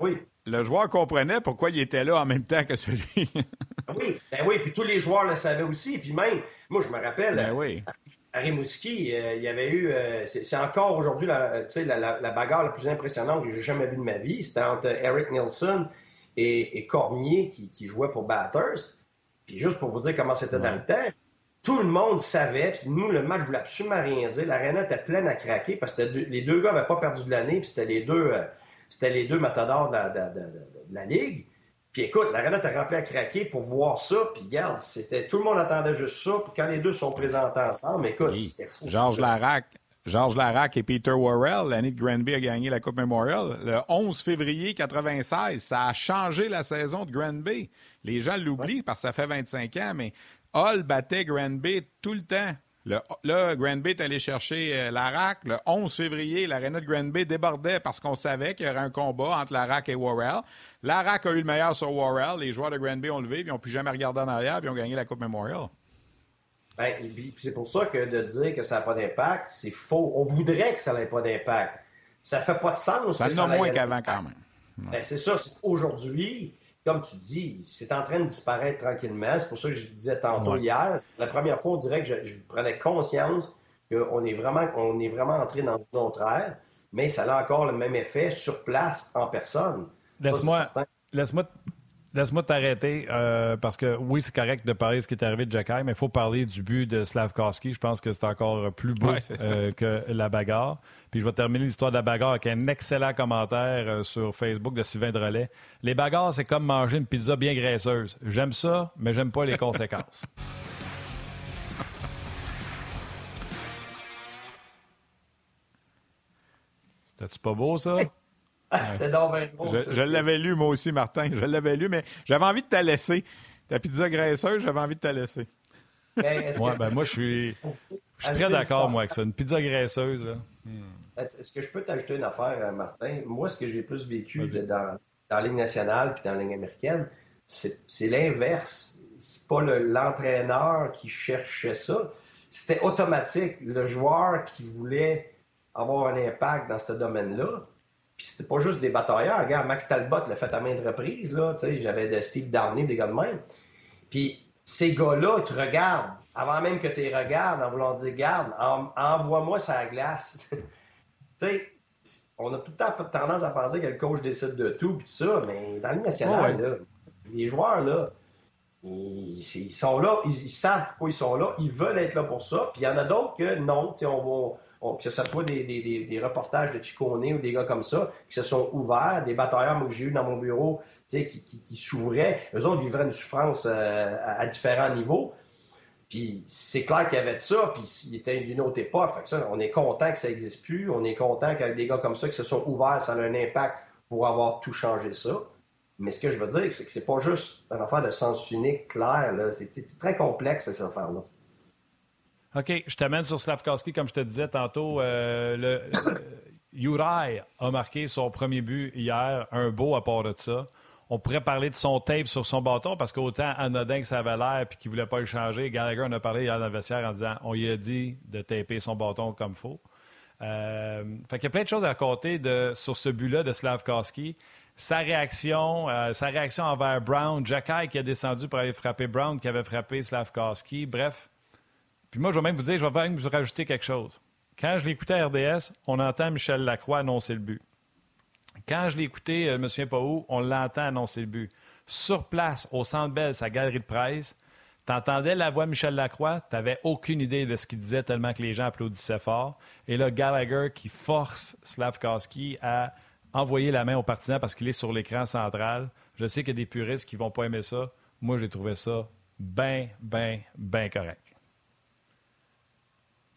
oui. Le joueur comprenait pourquoi il était là en même temps que celui. oui, ben oui, puis tous les joueurs le savaient aussi. Puis même, moi, je me rappelle, ben oui. à Rimouski, euh, il y avait eu, euh, c'est encore aujourd'hui la, la, bagarre la plus impressionnante que j'ai jamais vue de ma vie. C'était entre Eric Nielsen et, Cormier qui, qui jouait pour Batters. Puis juste pour vous dire comment c'était dans le temps, tout le monde savait, puis nous, le match, je voulais absolument rien dire. L'aréna était pleine à craquer parce que les deux gars n'avaient pas perdu de l'année, puis c'était les deux euh, c'était les deux matadors de la, Ligue. Puis écoute, l'aréna était remplie à craquer pour voir ça, puis regarde, c'était tout le monde attendait juste ça, puis quand les deux sont présentés ensemble, écoute, c'était fou. Georges Larac, Georges Larac et Peter Worrell, l'année de Granby a gagné la Coupe Memorial, le 11 février 96. Ça a changé la saison de Granby. Les gens l'oublient parce que ça fait 25 ans, mais Hall battait Granby tout le temps. Le, là, Granby est allé chercher euh, l'Arac. Le 11 février, l'aréna de Granby débordait parce qu'on savait qu'il y aurait un combat entre l'Arac et Worrell. L'Arac a eu le meilleur sur Worrell. Les joueurs de Granby ont levé, puis n'ont plus jamais regardé en arrière, puis ont gagné la Coupe Memorial. Ben, c'est pour ça que de dire que ça n'a pas d'impact, c'est faux. On voudrait que ça n'ait pas d'impact. Ça fait pas de sens. Ça en a moins qu'avant, quand même. Ben, c'est ça. Aujourd'hui, comme tu dis, c'est en train de disparaître tranquillement. C'est pour ça que je disais tantôt hier, la première fois, on dirait que je, prenais conscience qu'on est vraiment, on est vraiment entré dans une autre ère, mais ça a encore le même effet sur place, en personne. Laisse-moi laisse-moi Laisse-moi t'arrêter euh, parce que oui, c'est correct de parler de ce qui est arrivé de Jacky, mais il faut parler du but de Slavkowski. Je pense que c'est encore plus beau euh, que la bagarre. Puis je vais terminer l'histoire de la bagarre avec un excellent commentaire euh, sur Facebook de Sylvain Drolet. Les bagarres, c'est comme manger une pizza bien graisseuse. J'aime ça, mais j'aime pas les conséquences. C'était-tu pas beau, ça? Ah, c'était Je, l'avais lu, moi aussi, Martin. Je l'avais lu, mais j'avais envie de te laisser. Ta pizza graisseuse, j'avais envie de te laisser. Ben, moi, je suis, très d'accord, moi, avec ça. Une pizza graisseuse. Est-ce que je peux t'ajouter une affaire, euh, Martin? Moi, ce que j'ai plus vécu dans, la Ligue nationale puis dans la Ligue américaine, c'est l'inverse. C'est pas l'entraîneur qui cherchait ça. C'était automatique. Le joueur qui voulait avoir un impact dans ce domaine-là, puis c'était pas juste des batailleurs. Regarde, Max Talbot l'a fait à maintes reprises. Là, j'avais de Steve Downey, des gars de même. Puis ces gars-là, te regardent. Avant même que tu les regardes, en voulant dire, garde, envoie-moi sa glace. tu sais, on a tout le temps tendance à penser que le coach décide de tout, puis ça, mais dans le national, les joueurs, là, ils, sont là, ils, savent pourquoi ils sont là, ils veulent être là pour ça, puis il y en a d'autres que non, on va que ce soit des, des, des, reportages de Chicone ou des gars comme ça, qui se sont ouverts, des batailleurs que j'ai eu dans mon bureau, qui, qui, qui s'ouvraient. Eux autres vivraient une souffrance euh, à, différents niveaux. Puis c'est clair qu'il y avait de ça, puis il était d'une autre époque. Ça, on est content que ça n'existe plus. On est content qu'avec des gars comme ça qui se sont ouverts, ça a un impact pour avoir tout changé ça. Mais ce que je veux dire, c'est que c'est pas juste une affaire de sens unique, clair. C'est très complexe, cette affaire-là. OK, je t'amène sur Slavkowski, comme je te disais tantôt. Euh, le, Uri a marqué son premier but hier, un beau à part de ça. On pourrait parler de son tape sur son bâton parce qu'autant anodin que ça avait l'air et qu'il ne voulait pas le changer, Gallagher en a parlé hier dans le vestiaire en disant on lui a dit de taper son bâton comme il faut. Euh, fait qu'il y a plein de choses à raconter de, sur ce but-là de Slavkowski. Sa réaction, euh, sa réaction envers Brown, Jacky qui a descendu pour aller frapper Brown, qui avait frappé Slavkowski. Bref. Puis moi, je vais même vous dire, je vais même vous rajouter quelque chose. Quand je l'écoutais à RDS, on entend Michel Lacroix annoncer le but. Quand je l'ai écouté, euh, je ne pas où, on l'entend annoncer le but. Sur place, au Centre Bell, sa galerie de presse, tu entendais la voix de Michel Lacroix, tu n'avais aucune idée de ce qu'il disait tellement que les gens applaudissaient fort. Et là, Gallagher qui force Slavkowski à envoyer la main au partisan parce qu'il est sur l'écran central. Je sais qu'il y a des puristes qui ne vont pas aimer ça. Moi, j'ai trouvé ça bien, bien, bien correct.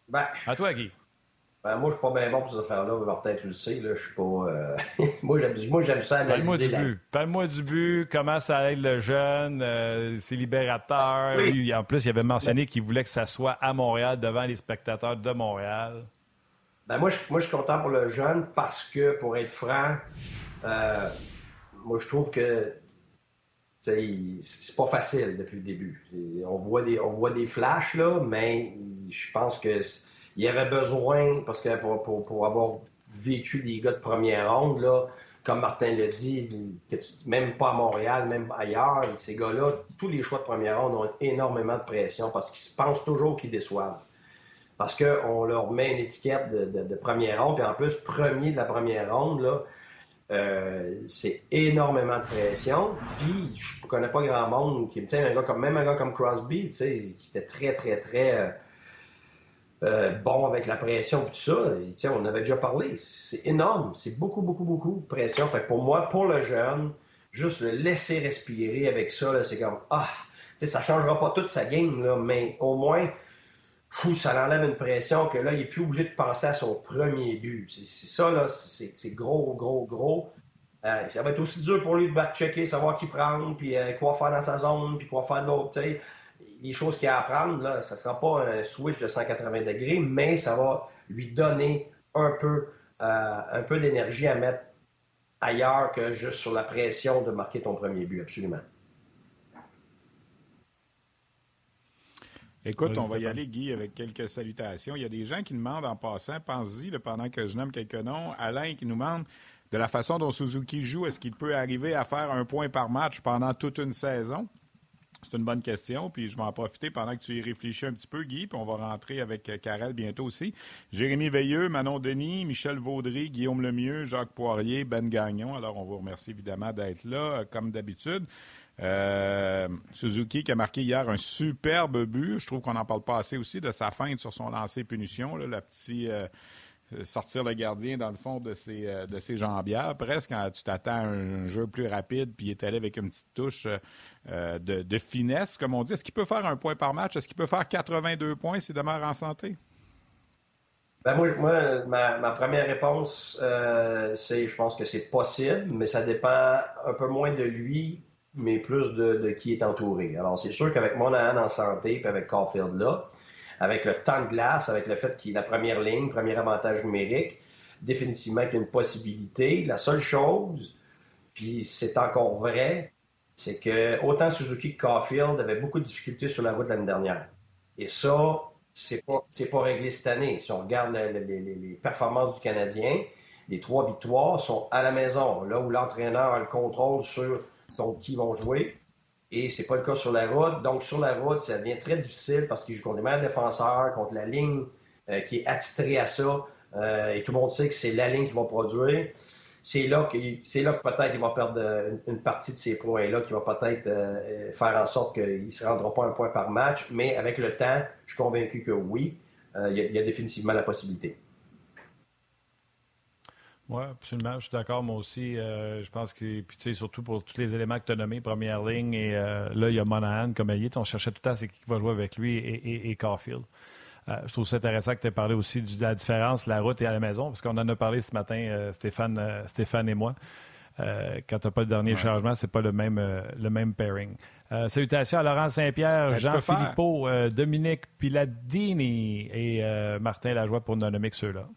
Ben, à toi, Guy. Ben, moi, je suis pas bien bon pour cette affaire-là. Martin, tu le sais. Là, je suis pas. Euh, moi, j'aime ça analyser. Parle-moi du but. Parle-moi du but. Comment ça aide le jeune. Euh, c'est libérateur. en plus, il avait mentionné qu'il voulait que ça soit à Montréal, devant les spectateurs de Montréal. Ben, moi, je, moi, je suis content pour le jeune parce que, pour être franc, euh, moi, je trouve que c'est pas facile depuis le début. On voit des, on voit des flashs, là, mais je pense que il y avait besoin, parce que pour, avoir vécu des gars de première ronde, là, comme Martin l'a dit, même pas à Montréal, même ailleurs, ces gars-là, tous les choix de première ronde ont énormément de pression parce qu'ils se pensent toujours qu'ils déçoivent. Parce qu'on leur met une étiquette de, première ronde, puis en plus, premier de la première ronde, là, euh, c'est énormément de pression. Puis, je connais pas grand monde qui me gars comme, même un gars comme Crosby, qui était très, très, très. Euh, euh, bon avec la pression et tout ça. On avait déjà parlé. C'est énorme. C'est beaucoup, beaucoup, beaucoup de pression. Fait pour moi, pour le jeune, juste le laisser respirer avec ça, c'est comme Ah, tu sais, changera pas toute sa game, mais au moins, ça enlève une pression que là, il est plus obligé de penser à son premier but. C'est ça, là, c'est gros, gros, gros. Euh, ça va être aussi dur pour lui de back-checker, savoir qui prendre, puis euh, quoi faire dans sa zone, puis quoi faire de l'autre les choses qu'il a à apprendre, là, ça ne sera pas un switch de 180 degrés, mais ça va lui donner un peu, euh, un peu d'énergie à mettre ailleurs que juste sur la pression de marquer ton premier but, absolument. Écoute, on va y aller, Guy, avec quelques salutations. Il y a des gens qui demandent en passant, pense-y, pendant que je nomme quelques noms, Alain qui nous demande de la façon dont Suzuki joue, est-ce qu'il peut arriver à faire un point par match pendant toute une saison? C'est une bonne question, puis je vais en profiter pendant que tu y réfléchis un petit peu, Guy, puis on va rentrer avec Karel euh, bientôt aussi. Jérémy Veilleux, Manon Denis, Michel Vaudry, Guillaume Lemieux, Jacques Poirier, Ben Gagnon. Alors, on vous remercie évidemment d'être là, euh, comme d'habitude. Euh, Suzuki qui a marqué hier un superbe but. Je trouve qu'on n'en parle pas assez aussi de sa feinte sur son lancer punition, là, la petite euh, sortir le gardien dans le fond de ses, euh, de ses jambières. Presque quand tu t'attends à un jeu plus rapide, puis il est allé avec une petite touche euh, de, finesse, comme on dit. Est-ce qu'il peut faire un point par match? Est-ce qu'il peut faire 82 points s'il demeure en santé? Ben moi, ma, première réponse, c'est je pense que c'est possible, mais ça dépend un peu moins de lui, mais plus de, qui est entouré. Alors, c'est sûr qu'avec Monahan en santé, puis avec Caulfield là, avec le temps de glace, avec le fait qu'il est la première ligne, premier avantage numérique, définitivement qu'il y a une possibilité. La seule chose, puis c'est encore vrai, c'est que autant Suzuki que Caulfield avaient beaucoup de difficultés sur la route l'année dernière. Et ça, c'est pas, pas réglé cette année. Si on regarde les, performances du Canadien, les trois victoires sont à la maison, là où l'entraîneur a le contrôle sur contre qui vont jouer et c'est pas le cas sur la route. Donc, sur la route, ça devient très difficile parce qu'il joue contre les meilleurs défenseurs, contre la ligne euh, qui est attitrée à ça. Euh, et tout le monde sait que c'est la ligne qui va produire. C'est là que, là que peut-être il va perdre euh, une, partie de ces points-là, qui va peut-être faire en sorte qu'il ne se rendra pas un point par match. Mais avec le temps, je suis convaincu que oui, il y, a définitivement la possibilité. Oui, absolument. Je suis d'accord, moi aussi. Euh, je pense que, puis tu sais, surtout pour tous les éléments que tu as nommés, première ligne, et euh, là, il y a Monahan comme allié. On cherchait tout le temps c'est qui va jouer avec lui et, et, Caulfield. Euh, je trouve ça intéressant que tu aies parlé aussi de la différence, la route et à la maison, parce qu'on en a parlé ce matin, Stéphane, Stéphane et moi. quand tu n'as pas le dernier changement, c'est pas le même, le même pairing. salutations à Laurent Saint-Pierre, ben, Jean Philippot, Dominique Piladini et Martin Lajoie pour nommer ceux-là.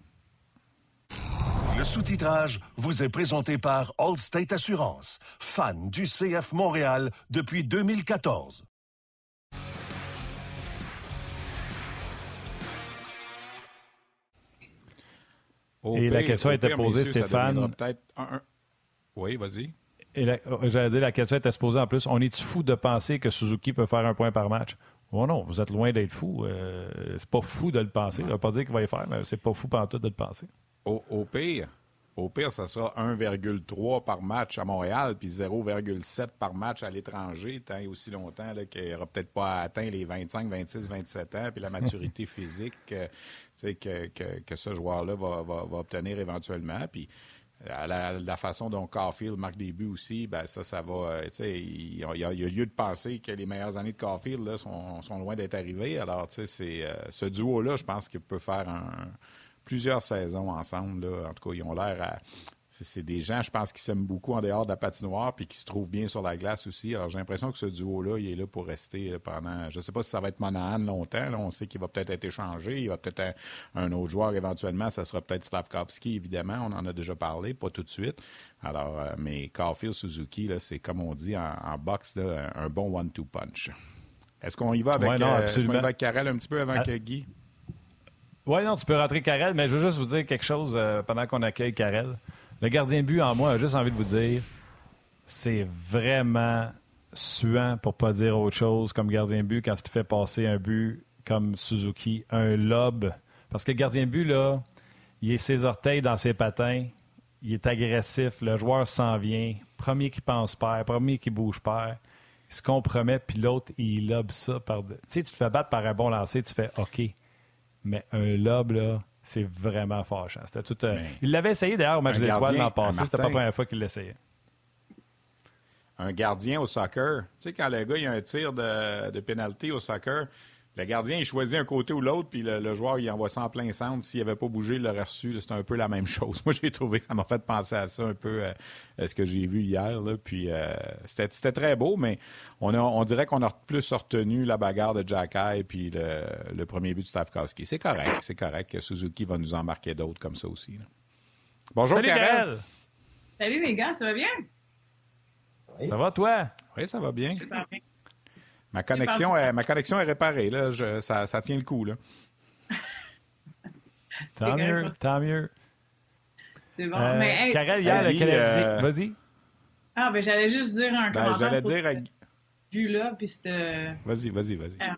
Le sous-titrage vous est présenté par Allstate Assurance, fan du CF Montréal depuis 2014. Et la question était posée, Stéphane. Oui, vas-y. Oh, j'allais dire, la question était posée en plus. On est-tu fou de penser que Suzuki peut faire un point par match? Oh non, vous êtes loin d'être fou. Euh, c'est pas fou de le penser. Ça ne veut pas dire qu'il va y faire, mais c'est pas fou tout de le penser. Au, pire, au pire, ça sera 1,3 par match à Montréal, puis 0,7 par match à l'étranger, tant et aussi longtemps qu'il n'aura peut-être pas atteint les 25, 26, 27 ans, puis la maturité physique euh, que, que, que, ce joueur-là va, va, va, obtenir éventuellement. Puis la, façon dont Caulfield marque des buts aussi, ben ça, ça va. Euh, il y, a, il y, a lieu de penser que les meilleures années de Caulfield là, sont, sont loin d'être arrivées. Alors, c'est euh, ce duo-là, je pense qu'il peut faire un plusieurs saisons ensemble. Là. En tout cas, ils ont l'air à. C'est des gens, je pense, qui s'aiment beaucoup en dehors de la patinoire puis qui se trouvent bien sur la glace aussi. Alors, j'ai l'impression que ce duo-là, il est là pour rester pendant. Je ne sais pas si ça va être Monahan longtemps. on sait qu'il va peut-être être échangé. Il va peut-être un, autre joueur éventuellement. Ça sera peut-être Slavkovski, évidemment. On en a déjà parlé, pas tout de suite. Alors, euh, mais Caulfield Suzuki, c'est comme on dit en, boxe, un bon one-two punch. Est-ce qu'on y va avec, ouais, euh, un petit peu avant ah. que Guy? Oui, non, tu peux rentrer Karel, mais je veux juste vous dire quelque chose euh, pendant qu'on accueille Karel. Le gardien but en moi a juste envie de vous dire c'est vraiment suant, pour pas dire autre chose, comme gardien but quand tu fais passer un but comme Suzuki, un lob. Parce que le gardien but, là, il a ses orteils dans ses patins, il est agressif, le joueur s'en vient, premier qui pense père, premier qui bouge père, il se compromet, puis l'autre, il lobe ça par. Tu sais, tu te fais battre par un bon lancer, tu fais OK. Mais un lob, là, c'est vraiment fâchant. C'était tout. Euh, il l'avait essayé d'ailleurs au match des étoiles l'an passé. C'était pas la première fois qu'il l'essayait. Un gardien au soccer. Tu sais, quand le gars il a un tir de, de pénalité au soccer, le gardien, il choisit un côté ou l'autre, puis le, joueur, il envoie ça en plein centre. S'il n'avait pas bougé, il l'aurait reçu. C'est un peu la même chose. Moi, j'ai trouvé que ça m'a fait penser à ça un peu, euh, à ce que j'ai vu hier. Là. Puis euh, c'était très beau, mais on, on dirait qu'on a plus retenu la bagarre de Jacky puis le, premier but de Stavkowski. C'est correct, c'est correct que Suzuki va nous en marquer d'autres comme ça aussi. Bonjour, Salut, Salut, les gars, ça va bien? Ça va, toi? Oui, ça va bien. Ma connexion, est, ma connexion est réparée. Là. ça, ça, tient le coup. Là. tant mieux, tant mieux. C'est bon. Euh, mais, Karel, hier, le euh... Vas-y. Ah, ben j'allais juste dire un ben, commentaire j'allais dire à... là puis c'était... Vas-y, vas-y, vas-y. Euh,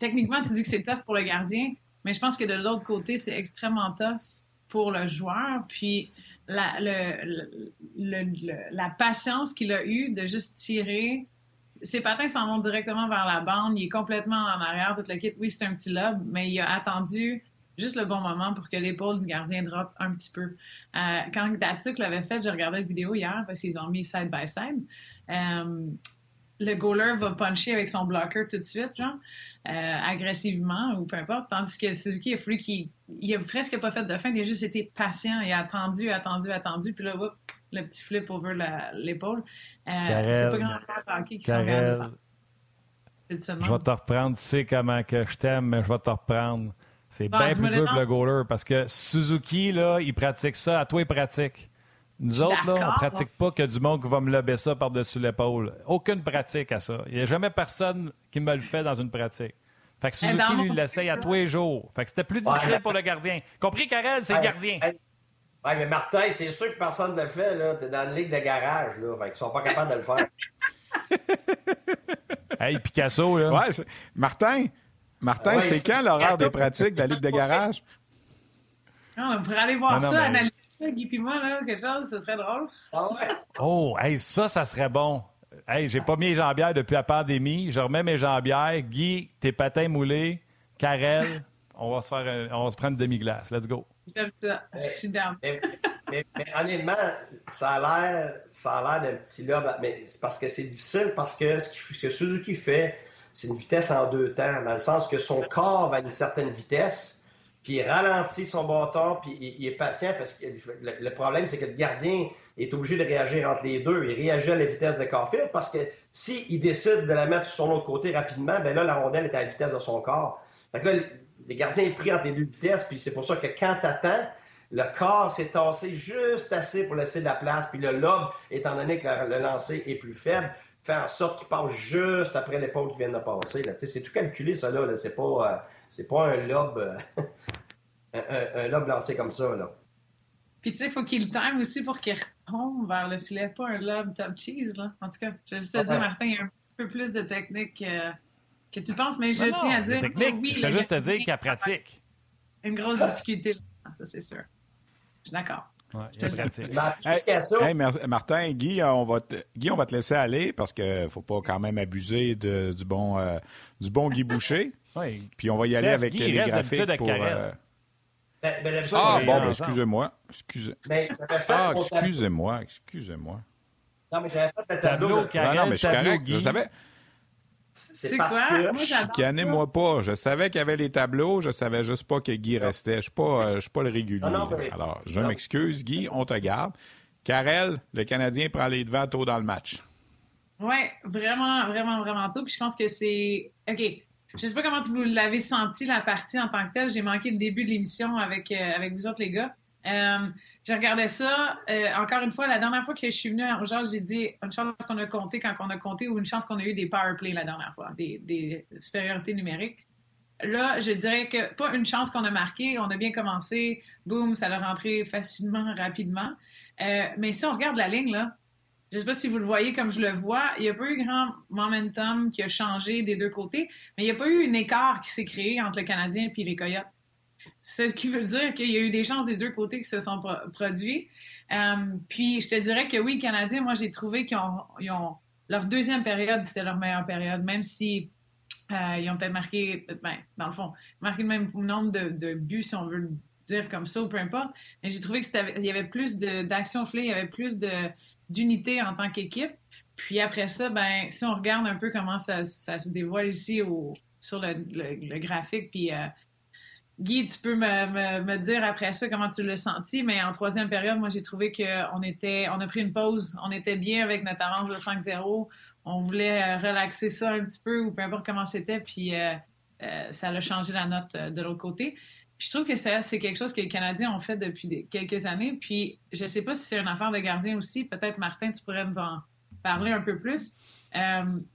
techniquement, tu dis que c'est tough pour le gardien, mais je pense que de l'autre côté, c'est extrêmement tough pour le joueur. Puis la, le, le, la patience qu'il a eue de juste tirer ses patins s'en vont directement vers la bande. Il est complètement en arrière, tout le kit. Oui, c'est un petit lobe, mais il a attendu juste le bon moment pour que l'épaule du gardien drop un petit peu. Euh, quand Datuk l'avait fait, j'ai regardé la vidéo hier parce qu'ils ont mis side by side. Euh, le goaler va puncher avec son blocker tout de suite, genre, euh, agressivement ou peu importe. Tandis que Suzuki a fallu qu'il il a presque pas fait de fin, il a juste été patient, a attendu, attendu, attendu, puis là, whoop, le petit flip over l'épaule. Euh, c'est pas grand hockey qui sont Je vais te reprendre. Tu sais comment que je t'aime, mais je vais te reprendre. C'est bien plus dur pour le goaler parce que Suzuki, là, il pratique ça. À toi, il pratique. Nous autres, là, on ne pratique pas que du monde qui va me lever ça par-dessus l'épaule. Aucune pratique à ça. Il n'y a jamais personne qui me le fait dans une pratique. Fait que eh, Suzuki, lui, il l'essaye à tous les jours. Fait que c'était plus difficile pour le gardien. Compris, Karel, c'est le gardien. Oui, mais Martin, c'est sûr que personne ne le fait, là. T'es dans une ligue de garage, là. Fait qu'ils sont pas capables de le faire. hey, Picasso, là. Ouais, Martin, Martin, c'est quand l'horaire des pratiques de la ligue de garage? Non, on pourrait aller voir ça, analyser ça, Guy et moi, là, quelque chose, ce serait drôle. Ah ouais? Oh, hey, ça, ça serait bon. Hey, j'ai pas mis les jambières depuis la pandémie. Je remets mes jambières. Guy, tes patins moulés. Karel, on va se faire on va se prendre une demi-glace. Let's go. J'aime ça. Je suis down. mais, honnêtement, ça a l'air, ça a l'air d'un petit lobe. Mais c'est parce que c'est difficile, parce que ce, que Suzuki fait, c'est une vitesse en deux temps, dans le sens que son corps va à une certaine vitesse, puis il ralentit son bâton, puis il, est patient, parce que le, problème, c'est que le gardien est obligé de réagir entre les deux. Il réagit à la vitesse de Caulfield, parce que s'il décide de la mettre sur son autre côté rapidement, ben là, la rondelle est à la vitesse de son corps. Fait que là, le gardien est pris entre les deux vitesses, puis c'est pour ça que quand tu attends, le corps s'est tassé juste assez pour laisser de la place, puis le lobe, étant donné que le lancer est plus faible, fait en sorte qu'il passe juste après l'épaule qui vient de passer. C'est tout calculé, ça, là. C'est pas, euh, pas un lobe, euh, un, lobe lancé comme ça, là. Puis, tu sais, il faut qu'il time aussi pour qu'il retombe vers le filet, pas un lobe top cheese, là. En tout cas, je vais juste te dire, Martin, il y a un petit peu plus de technique euh, que tu penses, mais je tiens à dire. Technique, oui, je vais juste te dire qu'il pratique. Une grosse difficulté, là. Ça, c'est sûr. Je suis d'accord. Martin, Guy, on va te, Guy, on va te laisser aller parce qu'il ne faut pas quand même abuser de, du, bon, euh, du bon Guy Boucher. Puis on va y aller avec les graphiques pour. Euh... Ben, ben, ah, bon, ben, excusez-moi. Excusez... Ben, ah, excusez-moi. Excusez-moi. Non, mais j'avais fait le tableau. non, non, mais je suis correct. Je savais. C'est parce quoi? que. Chicanez-moi pas. Je savais qu'il y avait les tableaux. Je savais juste pas que Guy restait. Je ne suis, pas, euh, suis pas le régulier. Alors, je m'excuse, Guy. On te garde. Karel, le Canadien prend les devants tôt dans le match. Oui, vraiment, vraiment, vraiment tôt. Puis je pense que c'est. OK. Je sais pas comment vous l'avez senti, la partie en tant que telle. J'ai manqué le début de l'émission avec, euh, avec vous autres, les gars. Euh, je regardais ça. Euh, encore une fois, la dernière fois que je suis venue à Rougeage, j'ai dit une chance qu'on a compté quand on a compté ou une chance qu'on a eu des power play la dernière fois, des, supériorités numériques. Là, je dirais que pas une chance qu'on a marqué. On a bien commencé. Boum, ça l'a rentré facilement, rapidement. Euh, mais si on regarde la ligne, là, je sais pas si vous le voyez comme je le vois, il n'y a pas eu grand momentum qui a changé des deux côtés, mais il n'y a pas eu un écart qui s'est créé entre le Canadien et les Coyotes. Ce qui veut dire qu'il y a eu des chances des deux côtés qui se sont produits. Euh, puis je te dirais que oui, les Canadiens, moi j'ai trouvé qu'ils ont, leur deuxième période, c'était leur meilleure période, même si euh, ils ont peut-être marqué, ben, dans le fond, marqué le même nombre de, buts, si on veut le dire comme ça, ou peu importe. Mais j'ai trouvé qu'il y avait plus d'action flée, il y avait plus d'unité en tant qu'équipe. Puis après ça, ben, si on regarde un peu comment ça, se dévoile ici au, sur le, graphique, puis euh, Guy, tu peux me, dire après ça comment tu l'as senti, mais en troisième période, moi, j'ai trouvé qu'on était, on a pris une pause, on était bien avec notre avance de 5-0. On voulait euh, relaxer ça un petit peu ou peu importe comment c'était, puis euh, euh, ça a changé la note de l'autre côté. je trouve que c'est quelque chose que les Canadiens ont fait depuis quelques années, puis je sais pas si c'est une affaire de gardien aussi. Peut-être, Martin, tu pourrais nous en parler un peu plus.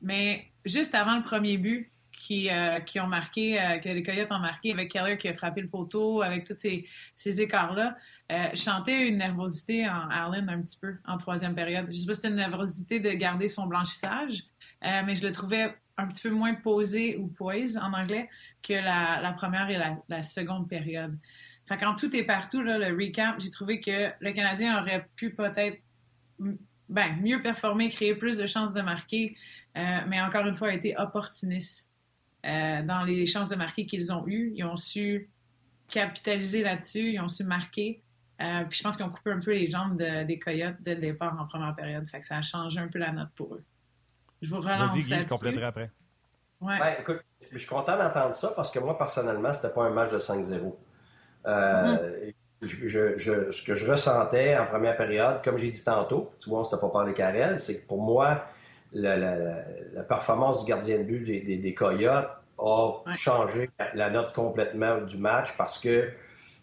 mais juste avant le premier but, qui, euh, qui ont marqué, euh, que les Coyotes ont marqué avec Keller qui a frappé le poteau, avec tous ces, écarts-là, euh, chantait une nervosité en Allen un petit peu en troisième période. Je sais pas si c'était une nervosité de garder son blanchissage, euh, mais je le trouvais un petit peu moins posé ou poise en anglais que la, première et la, seconde période. Fait quand tout est partout, le recap, j'ai trouvé que le Canadien aurait pu peut-être ben, mieux performer, créer plus de chances de marquer, euh, mais encore une fois, a été opportuniste. Euh, dans les chances de marquer qu'ils ont eues. Ils ont su capitaliser là-dessus, ils ont su marquer. Euh, puis je pense qu'ils ont coupé un peu les jambes des Coyotes dès le départ en première période. Fait que ça a changé un peu la note pour eux. Je vous relance là-dessus. compléterai après. Ouais. Ben, écoute, je suis content d'entendre ça parce que moi, personnellement, c'était pas un match de 5-0. Euh, mm-hmm. ce que je ressentais en première période, comme j'ai dit tantôt, tu vois, on ne s'était pas parlé Karel, c'est que pour moi, la, performance du gardien de but des, Coyotes a changé la note complètement du match parce que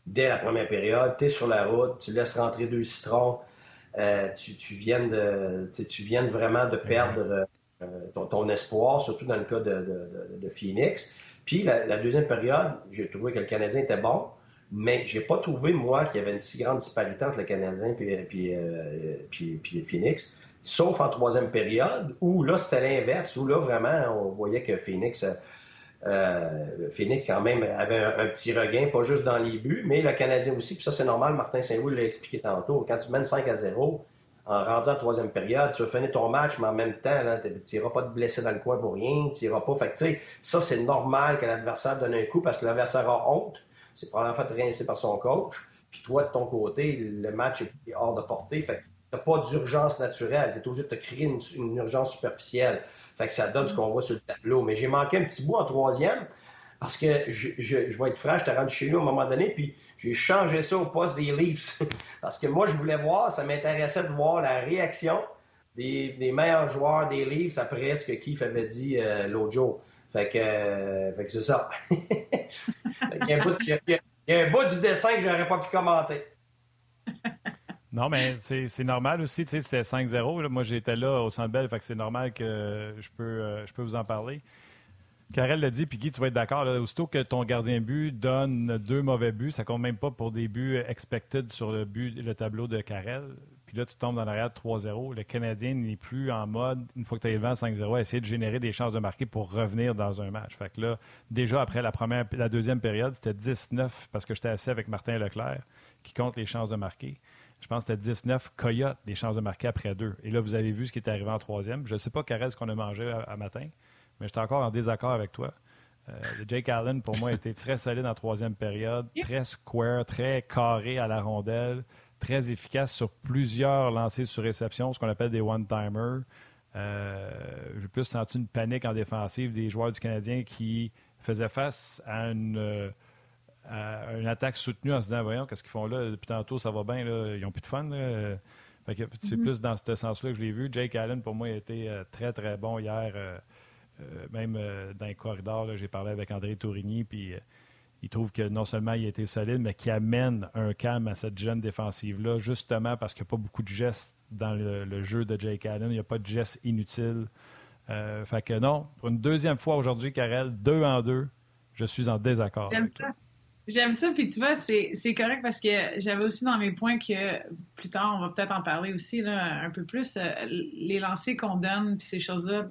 dès la première période, tu es sur la route, tu laisses rentrer deux citrons, euh, tu, viens de, tu viens vraiment de perdre euh, ton, espoir, surtout dans le cas de, Phoenix. Puis la, deuxième période, j'ai trouvé que le Canadien était bon, mais j'ai pas trouvé, moi, qu'il y avait une si grande disparité entre le Canadien et puis, euh, puis, puis Phoenix sauf en troisième période, où là, c'était l'inverse, où là, vraiment, on voyait que Phoenix, euh, Phoenix quand même avait un, petit regain, pas juste dans les buts, mais le Canadien aussi, puis ça, c'est normal, Martin Saint-Louis l'a expliqué tantôt, quand tu mènes 5 à 0, en rendu en troisième période, tu vas finir ton match, mais en même temps, tu n'iras pas te blesser dans le coin pour rien, tu n'iras pas. Fait que, ça, c'est normal que l'adversaire donne un coup parce que l'adversaire a honte. C'est probablement fait rincer par son coach. puis toi, de ton côté, le match est hors de portée. Fait t'as pas d'urgence naturelle. Tu es obligé de te créer une, urgence superficielle. Fait que ça donne ce qu'on voit sur le tableau. Mais j'ai manqué un petit bout en troisième parce que je, vais être franc, je t'ai rendu chez nous à un moment donné, puis j'ai changé ça au poste des Leafs. parce que moi, je voulais voir, ça m'intéressait de voir la réaction des, meilleurs joueurs des Leafs après ce que Keith avait dit euh, l'autre jour. Fait que, euh, c'est ça. il, y a un bout, du dessin que j'aurais pas pu commenter. Non, mais c'est normal aussi. Tu sais, c'était 5-0. Moi, j'étais là au Centre Bell, fait que c'est normal que je peux, euh, je peux vous en parler. Karel l'a dit, puis Guy, tu vas être d'accord. Aussitôt que ton gardien but donne deux mauvais buts, ça compte même pas pour des buts expected sur le but, le tableau de Karel. Puis là, tu tombes dans l'arrière 3-0. Le Canadien n'est plus en mode, une fois que tu as élevé à 5-0, à essayer de générer des chances de marquer pour revenir dans un match. Fait que là, déjà après la, première, la deuxième période, c'était 19 parce que j'étais assis avec Martin Leclerc qui compte les chances de marquer. Je pense que c'était 19 coyotes des chances de marquer après deux. Et là, vous avez vu ce qui est arrivé en troisième. Je ne sais pas, Karel, ce qu'on a mangé à, matin, mais j'étais encore en désaccord avec toi. Euh, Jake Allen, pour moi, était très solide en troisième période, très square, très carré à la rondelle très efficace sur plusieurs lancers sur réception, ce qu'on appelle des one-timers. Euh, J'ai plus senti une panique en défensive des joueurs du Canadien qui faisaient face à une, une attaque soutenue en se disant Voyons, qu'est-ce qu'ils font là? Depuis tantôt, ça va bien, ils n'ont plus de fun. c'est mm-hmm. plus dans ce sens-là que je l'ai vu. Jake Allen, pour moi, a été euh, très, très bon hier. Euh, euh, même dans les corridors, j'ai parlé avec André Tourigny, puis il trouve que non seulement il a été solide, mais qu'il amène un calme à cette jeune défensive-là, justement parce qu'il n'y a pas beaucoup de gestes dans le, jeu de Jake Allen. Il n'y a pas de gestes inutiles. Euh, fait que non, pour une deuxième fois aujourd'hui, Karel, deux en deux, je suis en désaccord. J'aime ça. J'aime ça, puis tu vois, c'est correct parce que j'avais aussi dans mes points que plus tard, on va peut-être en parler aussi là, un peu plus, euh, les lancers qu'on donne, puis ces choses-là,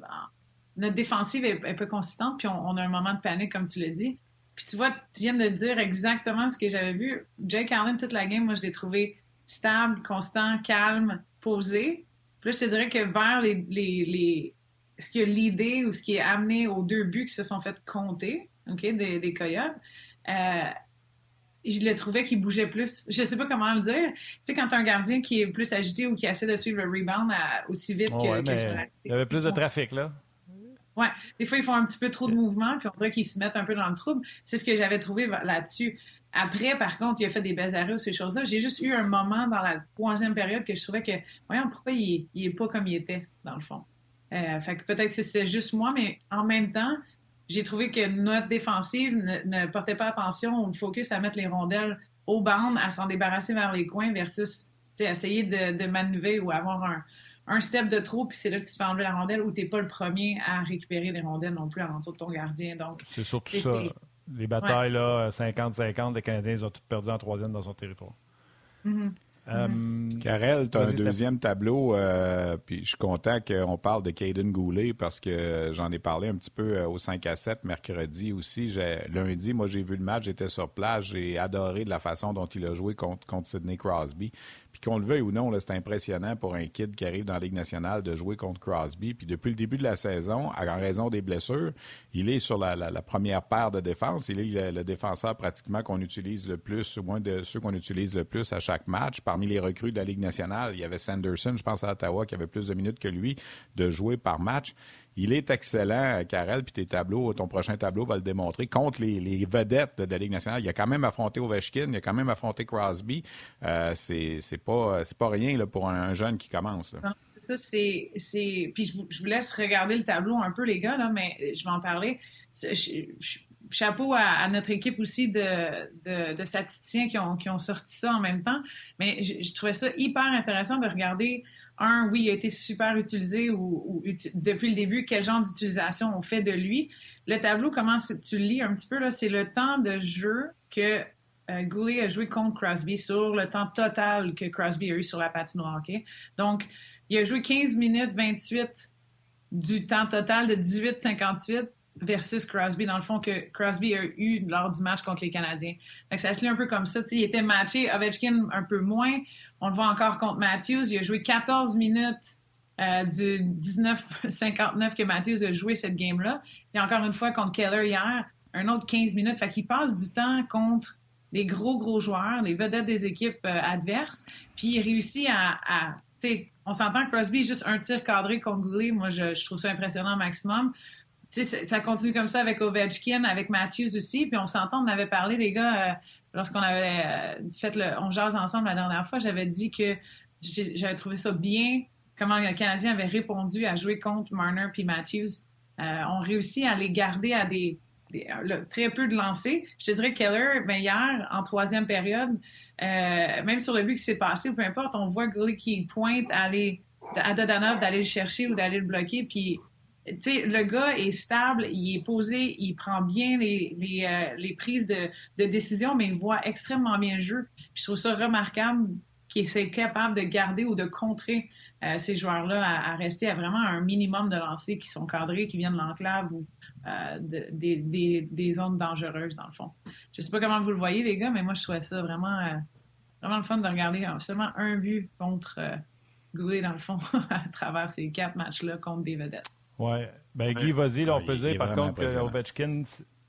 notre défensive est, un peu consistante, puis on, a un moment de panique, comme tu l'as dit. Puis tu vois, tu viens de dire exactement ce que j'avais vu. Jake Allen, toute la game, moi, je l'ai trouvé stable, constant, calme, posé. Puis là, je te dirais que vers les, les, les ce qui a l'idée ou ce qui est amené aux deux buts qui se sont fait compter, OK, des, des Coyotes, euh, je le trouvais qu'il bougeait plus. Je sais pas comment le dire. Tu sais, quand as un gardien qui est plus agité ou qui essaie de suivre le rebound aussi vite que, que Il y avait plus de trafic, là. Ouais, des fois, ils font un petit peu trop de mouvements, puis on dirait qu'ils se mettent un peu dans le trouble. C'est ce que j'avais trouvé là-dessus. Après, par contre, il a fait des belles arrêts ou ces choses-là. J'ai juste eu un moment dans la troisième période que je trouvais que, voyons, pourquoi il, il est pas comme il était, dans le fond. Euh, fait que peut-être que c'était juste moi, mais en même temps, j'ai trouvé que notre défensive ne, portait pas attention au focus à mettre les rondelles aux bandes, à s'en débarrasser vers les coins versus essayer de, de manœuvrer ou avoir un, un step de trop, puis c'est là que tu te fais enlever la rondelle ou tu n'es pas le premier à récupérer les rondelles non plus à l'entour de ton gardien. Donc, c'est surtout ça. Les batailles, là, 50-50, les Canadiens, ils ont tout perdu en troisième dans son territoire. Mm-hmm. Euh, Karel, tu as un deuxième tableau, euh, puis je suis content qu'on parle de Caden Goulet parce que j'en ai parlé un petit peu euh, au 5 à 7 mercredi aussi. Lundi, moi j'ai vu le match, j'étais sur place, j'ai adoré de la façon dont il a joué contre, contre Sidney Crosby. Puis qu'on le veuille ou non, c'est impressionnant pour un kid qui arrive dans la Ligue nationale de jouer contre Crosby. Puis depuis le début de la saison, en raison des blessures, il est sur la, première paire de défense. Il est le, défenseur pratiquement qu'on utilise le plus, ou moins de ceux qu'on utilise le plus à chaque match. Parmi les recrues de la Ligue nationale, il y avait Sanderson, je pense à Ottawa, qui avait plus de minutes que lui de jouer par match. Il est excellent, Karel, puis tes tableaux, ton prochain tableau va le démontrer. Contre les, vedettes de la Ligue nationale, il a quand même affronté Ovechkin, il a quand même affronté Crosby. Euh, c'est pas pas rien là, pour un, jeune qui commence. C'est ça, c'est puis je, vous laisse regarder le tableau un peu les gars là, mais je vais en parler. chapeau à, notre équipe aussi de, statisticiens qui ont, qui ont sorti ça en même temps. Mais je, je trouvais ça hyper intéressant de regarder un, oui, il a été super utilisé depuis le début, quel genre d'utilisation on fait de lui. Le tableau, comment tu le lis un petit peu, c'est le temps de jeu que euh, a joué contre Crosby sur le temps total que Crosby a eu sur la patinoire. OK? Donc, il a joué 15 minutes 28 du temps total de 18-58 versus Crosby, dans le fond, que Crosby a eu lors du match contre les Canadiens. Donc, ça se lit un peu comme ça. il était matché, Ovechkin un peu moins. On le voit encore contre Matthews. Il a joué 14 minutes euh, du 19-59 que Matthews a joué cette game-là. Et encore une fois, contre Keller hier, un autre 15 minutes. Fait qu'il passe du temps contre des gros, gros joueurs, les vedettes des équipes euh, adverses. Puis il réussit à, à on s'entend que Crosby est juste un tir cadré contre. Moi, je, je trouve ça impressionnant au maximum. sais, ça continue comme ça avec Ovechkin, avec Matthews aussi. Puis on s'entend, on avait parlé, les gars, euh, lorsqu'on avait euh, fait le On jase ensemble la dernière fois, j'avais dit que j'avais trouvé ça bien, comment le Canadien avait répondu à jouer contre Marner puis Matthews. Euh, on réussit à les garder à des, très peu de lancers. Je te dirais Keller, ben hier, en troisième période, euh, même sur le but qui s'est passé, ou peu importe, on voit Gully qui pointe à, aller, à Dodanov d'aller le chercher ou d'aller le bloquer, puis le gars est stable, il est posé, il prend bien les, euh, prises de, décision, mais il voit extrêmement bien le jeu. je trouve ça remarquable qu'il est capable de garder ou de contrer euh, ces joueurs-là à, rester à vraiment un minimum de lancers qui sont cadrés, qui viennent de l'enclave ou euh, de, des, zones dangereuses, dans le fond. Je sais pas comment vous le voyez, les gars, mais moi, je trouvais ça vraiment, vraiment le fun de regarder seulement un but contre Goulet, dans le fond, à travers ces quatre matchs-là contre des vedettes. Oui. Ben, Guy, vas-y, on peut dire, par contre, que Ovechkin,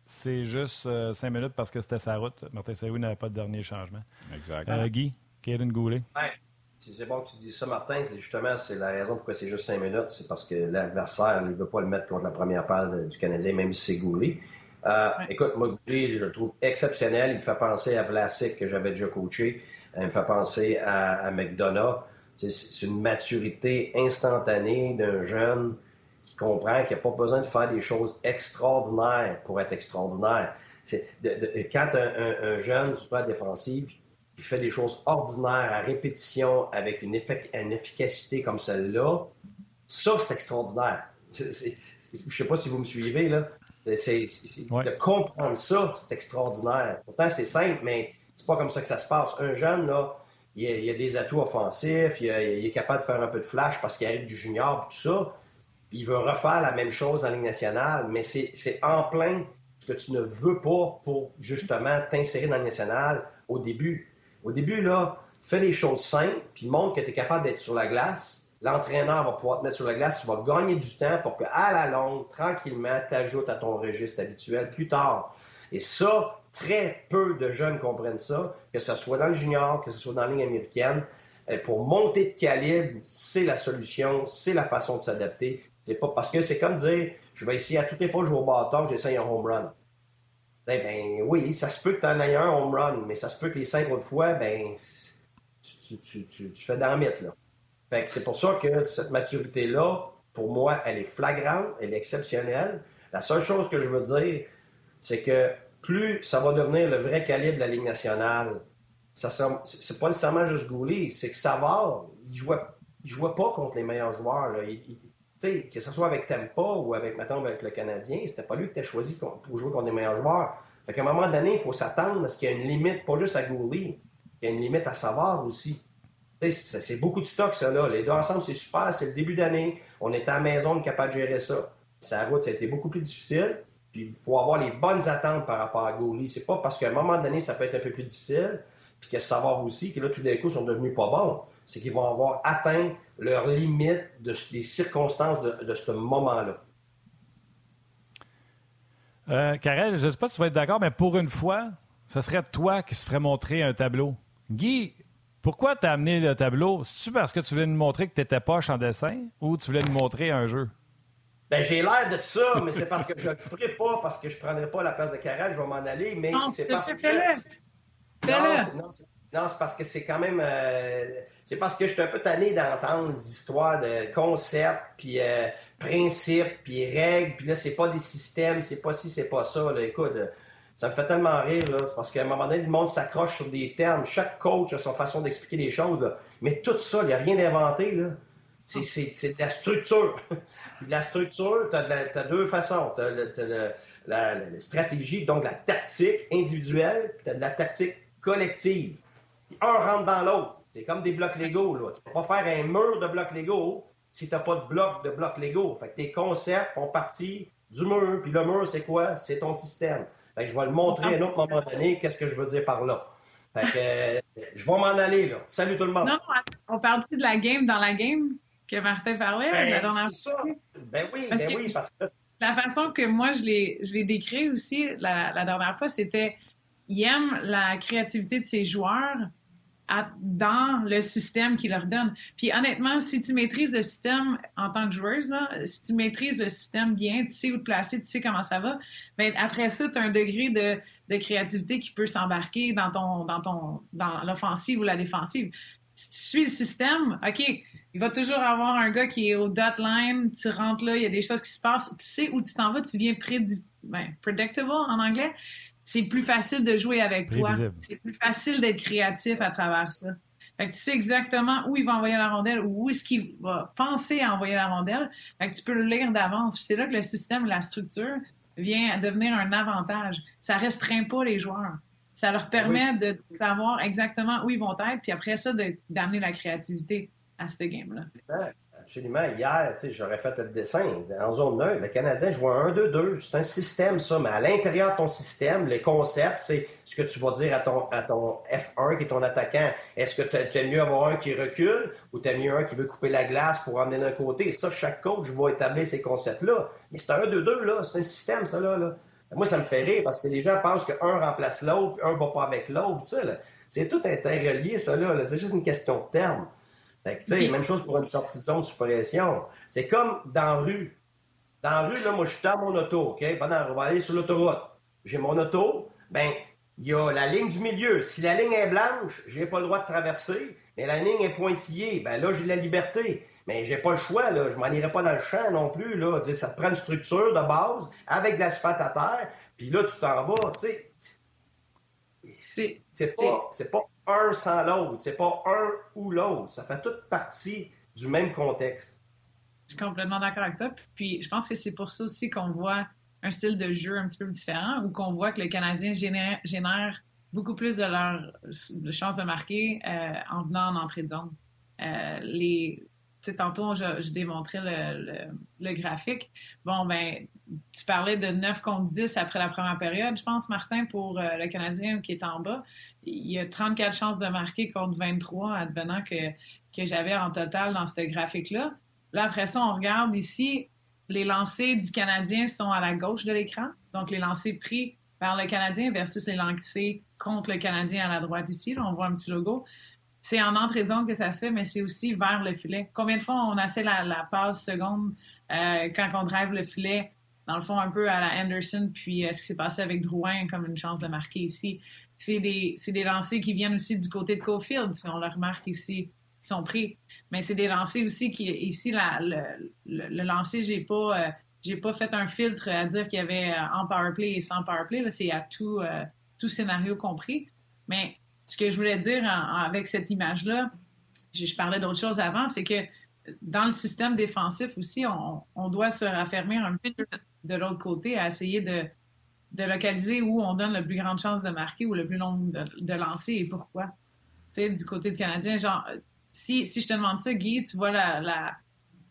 c'est juste cinq minutes parce que c'était sa route. Martin Saoui n'avait pas de dernier changement. Exact. Guy, Kaden Goulet. Ouais. C'est bon que tu dis ça, Martin. C'est justement c'est la raison pourquoi c'est juste cinq minutes. C'est parce que l'adversaire ne veut pas le mettre contre la première paire du Canadien, même si c'est Goulet. Euh, écoute, moi, Goulet, je le trouve exceptionnel. Il me fait penser à Vlasic, que j'avais déjà coaché. Il me fait penser à, McDonough. C'est une maturité instantanée d'un jeune qui comprend qu'il n'a pas besoin de faire des choses extraordinaires pour être extraordinaire. quand un, un, jeune sur la défensive, il fait des choses ordinaires à répétition avec une, efficacité comme celle-là, ça, c'est extraordinaire. je ne sais pas si vous me suivez, là. De comprendre ça, c'est extraordinaire. Pourtant, c'est simple, mais c'est pas comme ça que ça se passe. Un jeune, là, il a, a des atouts offensifs, il, est capable de faire un peu de flash parce qu'il arrive du junior, tout ça. Il veut refaire la même chose en Ligue nationale, mais c'est en plein ce que tu ne veux pas pour justement t'insérer dans la nationale au début. Au début, là, fais les choses simples, puis montre que tu es capable d'être sur la glace. L'entraîneur va pouvoir te mettre sur la glace, tu vas gagner du temps pour qu'à la longue, tranquillement, tu ajoutes à ton registre habituel plus tard. Et ça, très peu de jeunes comprennent ça, que ce soit dans le junior, que ce soit dans la ligne américaine. Pour monter de calibre, c'est la solution, c'est la façon de s'adapter. C'est pas parce que c'est comme dire, je vais essayer à toutes les fois que je joue au bâton, j'essaye un home run. Ben, ben, oui, ça se peut que tu en aies un home run, mais ça se peut que les cinq autres fois, ben, tu, tu, tu, tu fais dans Là. Fait c'est pour ça que cette maturité-là, pour moi, elle est flagrante, elle est exceptionnelle. La seule chose que je veux dire, c'est que plus ça va devenir le vrai calibre de la Ligue nationale, ça c'est pas nécessairement juste Goulet, c'est que Savard, il jouait, il jouait pas contre les meilleurs joueurs. Là. Que ce soit avec Tampa ou avec, maintenant avec le Canadien, c'était pas lui que tu choisi pour jouer contre les meilleurs joueurs. Fait qu'à un moment donné, il faut s'attendre à ce qu'il y ait une limite, pas juste à Goulet, il y a une limite à savoir aussi. C'est beaucoup de stock, ça, là. Les deux ensemble, c'est super. C'est le début d'année. On était à la maison, on est capable de gérer ça. Sa route, ça a été beaucoup plus difficile. Puis il faut avoir les bonnes attentes par rapport à Goulet. C'est pas parce qu'à un moment donné, ça peut être un peu plus difficile, puis que savoir aussi que là, tout d'un coup, ils sont devenus pas bons. C'est qu'ils vont avoir atteint leurs limites de, des circonstances de, ce moment-là. Euh, Karel, je ne sais pas si tu vas être d'accord, mais pour une fois, ce serait toi qui se ferait montrer un tableau. Guy, pourquoi tu as amené le tableau? C'est-tu parce que tu voulais nous montrer que tu étais poche en dessin ou tu voulais nous montrer un jeu? Ben, j'ai l'air de ça, mais c'est parce que je ne le ferai pas, parce que je ne prendrai pas la place de Karel, je vais m'en aller, mais c'est parce que. Non, non, c'est parce que c'est quand même. Euh, c'est parce que je suis un peu tanné d'entendre des histoires de concepts, puis euh, principes, puis règles, puis là, c'est pas des systèmes, c'est pas ci, c'est pas ça. Écoute, ça me fait tellement rire. C'est parce qu'à un moment donné, le monde s'accroche sur des termes. Chaque coach a son façon d'expliquer les choses. Mais tout ça, il n'y a rien d'inventé. C'est de la structure. de la structure, tu as, deux façons. Tu as, la, stratégie, donc la tactique individuelle, puis tu as de la tactique collective un rentre dans l'autre. C'est comme des blocs Lego. Là. Tu peux pas faire un mur de blocs Lego si tu n'as pas de bloc de blocs Lego. Fait que tes concepts font partie du mur. Puis le mur, c'est quoi? C'est ton système. Fait que je vais le montrer à un autre moment donné, qu'est-ce que je veux dire par là. Fait que euh, je vais m'en aller, là. Salut tout le monde. Non, on parle de la game dans la game que Martin parlait ben, la dernière ça. Ben oui, ben oui, parce que... La façon que moi, je l'ai décrit aussi la, la dernière fois, c'était il aime la créativité de ses joueurs dans le système qu'il leur donne. Puis honnêtement, si tu maîtrises le système en tant que joueuse, si tu maîtrises le système bien, tu sais où te placer, tu sais comment ça va, ben après ça, tu as un degré de, de créativité qui peut s'embarquer dans ton dans ton dans l'offensive ou la défensive. Si tu suis le système, OK, il va toujours avoir un gars qui est au dot line, tu rentres là, il y a des choses qui se passent, tu sais où tu t'en vas, tu viens prédi ben, predictable en anglais c'est plus facile de jouer avec toi. C'est plus facile d'être créatif à travers ça. Fait que tu sais exactement où il va envoyer la rondelle ou où est-ce qu'il va penser à envoyer la rondelle. Fait que tu peux le lire d'avance. C'est là que le système, la structure vient à devenir un avantage. Ça restreint pas les joueurs. Ça leur permet de savoir exactement où ils vont être, puis après ça, d'amener la créativité à ce game-là. Absolument. Hier, j'aurais fait le dessin. En zone 9, le Canadien joue un 1-2-2. C'est un système, ça. Mais à l'intérieur de ton système, les concepts, c'est ce que tu vas dire à ton, à ton F1 qui est ton attaquant. Est-ce que tu aimes mieux avoir un qui recule ou tu aimes mieux un qui veut couper la glace pour emmener d'un côté? Ça, chaque coach va établir ces concepts-là. Mais c'est un 1-2-2, là. C'est un système, ça, là, Moi, ça me fait rire parce que les gens pensent qu'un remplace l'autre, un va pas avec l'autre. C'est tout interrelié, ça, là. C'est juste une question de terme. Fait même chose pour une sortie de zone de suppression. C'est comme dans la rue. Dans la rue, là, moi, je suis dans mon auto, OK? Pendant, on va aller sur l'autoroute. J'ai mon auto, ben, il y a la ligne du milieu. Si la ligne est blanche, j'ai pas le droit de traverser. Mais la ligne est pointillée, ben là, j'ai la liberté. Mais j'ai pas le choix, là. Je m'en irai pas dans le champ non plus, là. ça te prend une structure de base avec de l'asphalte à terre, puis là, tu t'en vas, tu sais. C'est pas, c'est pas un sans l'autre. C'est pas un ou l'autre. Ça fait toute partie du même contexte. Je suis complètement d'accord avec toi. Puis je pense que c'est pour ça aussi qu'on voit un style de jeu un petit peu différent ou qu'on voit que les Canadiens génèrent, beaucoup plus de leurs chances de marquer euh, en venant en entrée de zone. Euh, les, tantôt, je, démontrais le, le, graphique. Bon, ben, tu parlais de 9 contre 10 après la première période, je pense, Martin, pour euh, le Canadien qui est en bas. Il y a 34 chances de marquer contre 23, advenant que, que j'avais en total dans ce graphique-là. Là, après ça, on regarde ici, les lancers du Canadien sont à la gauche de l'écran. Donc, les lancers pris par le Canadien versus les lancers contre le Canadien à la droite ici. Là, on voit un petit logo c'est en entrée de zone que ça se fait, mais c'est aussi vers le filet. Combien de fois on a fait la, passe seconde euh, quand on drive le filet, dans le fond, un peu à la Anderson, puis euh, ce qui s'est passé avec Drouin comme une chance de marquer ici. C'est des, des lancers qui viennent aussi du côté de Cofield, si on le remarque ici, qui sont pris. Mais c'est des lancers aussi qui, ici, la, le, le, lancer, j'ai pas, euh, j'ai pas fait un filtre à dire qu'il y avait en powerplay et sans powerplay. C'est à tout, tout scénario compris. Mais ce que je voulais dire avec cette image-là, je, parlais d'autre chose avant, c'est que dans le système défensif aussi, on, doit se raffermir un peu de l'autre côté à essayer de, localiser où on donne le plus grande chance de marquer ou le plus long de, lancer et pourquoi. Tu sais, du côté du Canadien, genre, si, si je te demande ça, Guy, tu vois la,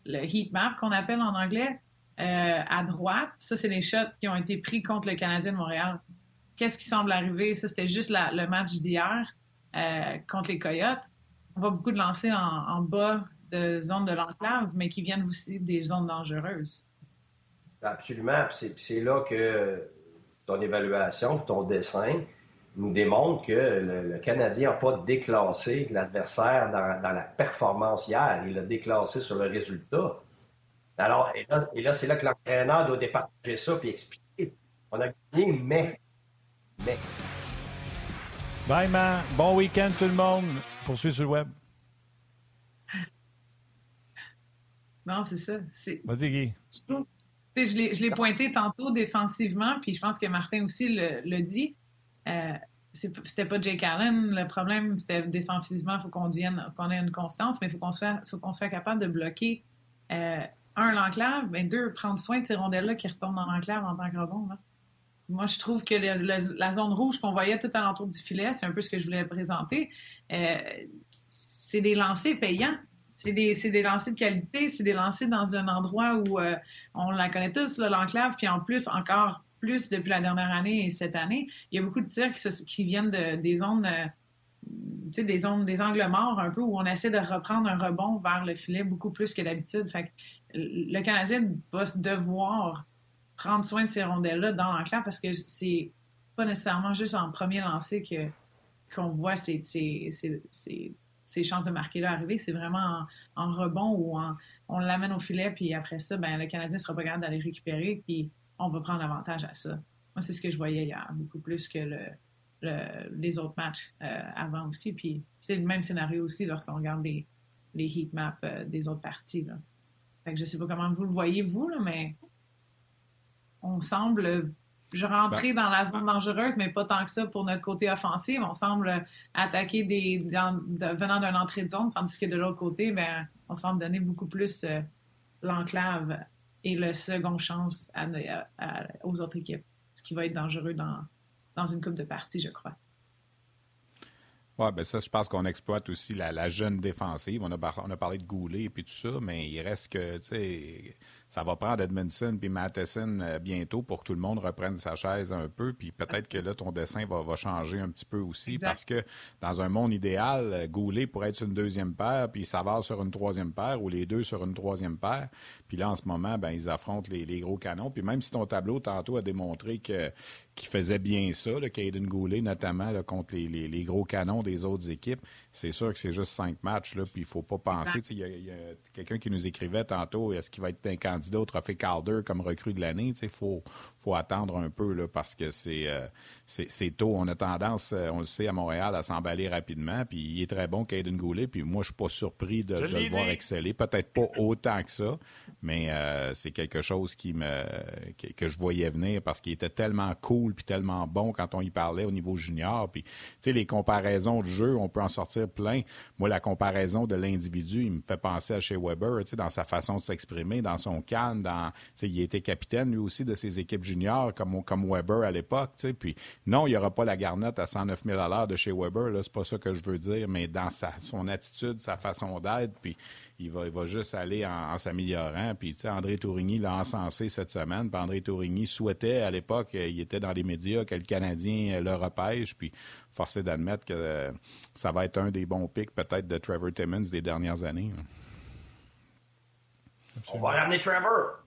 le heat map qu'on appelle en anglais, euh, à droite, ça, c'est les shots qui ont été pris contre le Canadien de Montréal qu'est-ce qui semble arriver? Ça, c'était juste le match d'hier euh, contre les Coyotes. On voit beaucoup de lancers en, bas de zone de l'enclave, mais qui viennent aussi des zones dangereuses. Absolument. C'est là que ton évaluation, ton dessin nous démontre que le, Canadien n'a pas déclassé l'adversaire dans, la performance hier. Il l'a déclassé sur le résultat. Alors, et là, c'est là que l'entraîneur doit départager ça et expliquer. On a gagné, mais Bye, man. Bon week-end, tout le monde. Poursuis sur le web. Non, c'est ça. Vas-y, Guy. Je l'ai pointé tantôt défensivement, puis je pense que Martin aussi le, dit. Euh, c'était pas Jake Allen. Le problème, c'était défensivement, il faut qu'on qu'on ait une constance, mais il faut qu'on soit, soit, capable de bloquer euh, un, l'enclave, mais deux, prendre soin de ces rondelles-là qui retournent dans l'enclave en tant que rebond. Moi, je trouve que la zone rouge qu'on voyait tout alentour du filet, c'est un peu ce que je voulais présenter. Euh, c'est des lancers payants. C'est des, des lancers de qualité, c'est des lancers dans un endroit où euh, on la connaît tous, l'enclave, puis en plus, encore plus depuis la dernière année et cette année, il y a beaucoup de tirs qui, viennent de, des zones, euh, des zones, des angles morts un peu, où on essaie de reprendre un rebond vers le filet beaucoup plus que d'habitude. Fait que le Canadien va devoir prendre soin de ces rondelles-là dans l'enclave parce que c'est pas nécessairement juste en premier lancé que qu'on voit ces, chances de marquer là arriver. C'est vraiment en, rebond ou on l'amène au filet, puis après ça, ben, le Canadien sera pas capable d'aller récupérer, puis on va prendre avantage à ça. Moi, c'est ce que je voyais hier, beaucoup plus que les autres matchs euh, avant aussi. Puis c'est le même scénario aussi lorsqu'on regarde les, les heat maps euh, des autres parties. Là. Fait que je sais pas comment vous le voyez, vous, là, mais on semble je rentrais ben. dans la zone dangereuse, mais pas tant que ça pour notre côté offensif. On semble attaquer des, venant d'une entrée de zone, tandis que de l'autre côté, ben, on semble donner beaucoup plus euh, l'enclave et le second chance aux autres équipes, ce qui va être dangereux dans, dans une coupe de partie, je crois. Oui, ben ça, je pense qu'on exploite aussi la, jeune défensive. On a, on a parlé de Goulet et puis tout ça, mais il reste que, tu sais, ça va prendre Edmondson puis Matheson euh, bientôt pour que tout le monde reprenne sa chaise un peu. Puis peut-être que là, ton dessin va, changer un petit peu aussi parce que dans un monde idéal, euh, Goulet pourrait être sur une deuxième paire puis Savard sur une troisième paire ou les deux sur une troisième paire. Puis là, en ce moment, ben, ils affrontent les, gros canons. Puis même si ton tableau tantôt a démontré que qu'il faisait bien ça, le Caden Goulet notamment contre les, gros canons des autres équipes, c'est sûr que c'est juste cinq matchs, là, puis il faut pas penser. Il y a, quelqu'un qui nous écrivait tantôt, est-ce qu'il va être un candidat au trophée Calder comme recrue de l'année? Il faut, faut attendre un peu là, parce que c'est euh, c'est tôt. On a tendance, euh, on le sait, à Montréal, à s'emballer rapidement. Puis il est très bon, Caden Goulet. Puis moi, je suis pas surpris de, le voir exceller. Peut-être pas autant que ça, mais euh, c'est quelque chose qui me que, je voyais venir parce qu'il était tellement cool puis tellement bon quand on y parlait au niveau junior. Puis, tu sais, les comparaisons de jeu, on peut en sortir plein. Moi, la comparaison de l'individu, il me fait penser à chez Weber, tu sais, dans sa façon de s'exprimer, dans son calme, dans, tu sais, il était capitaine lui aussi de ses équipes juniors comme, comme Weber à l'époque, tu sais. Puis, non, il n'y aura pas la garnette à 109 000 de chez Weber, là, c'est pas ça que je veux dire, mais dans son attitude, sa façon d'être, puis il va, juste aller en, s'améliorant. Puis, tu sais, André Tourigny l'a encensé cette semaine. André Tourigny souhaitait, à l'époque, il était dans les médias, que le Canadien le repêche. Puis, forcé d'admettre que euh, ça va être un des bons pics, peut-être, de Trevor Timmons des dernières années. On va ramener Trevor!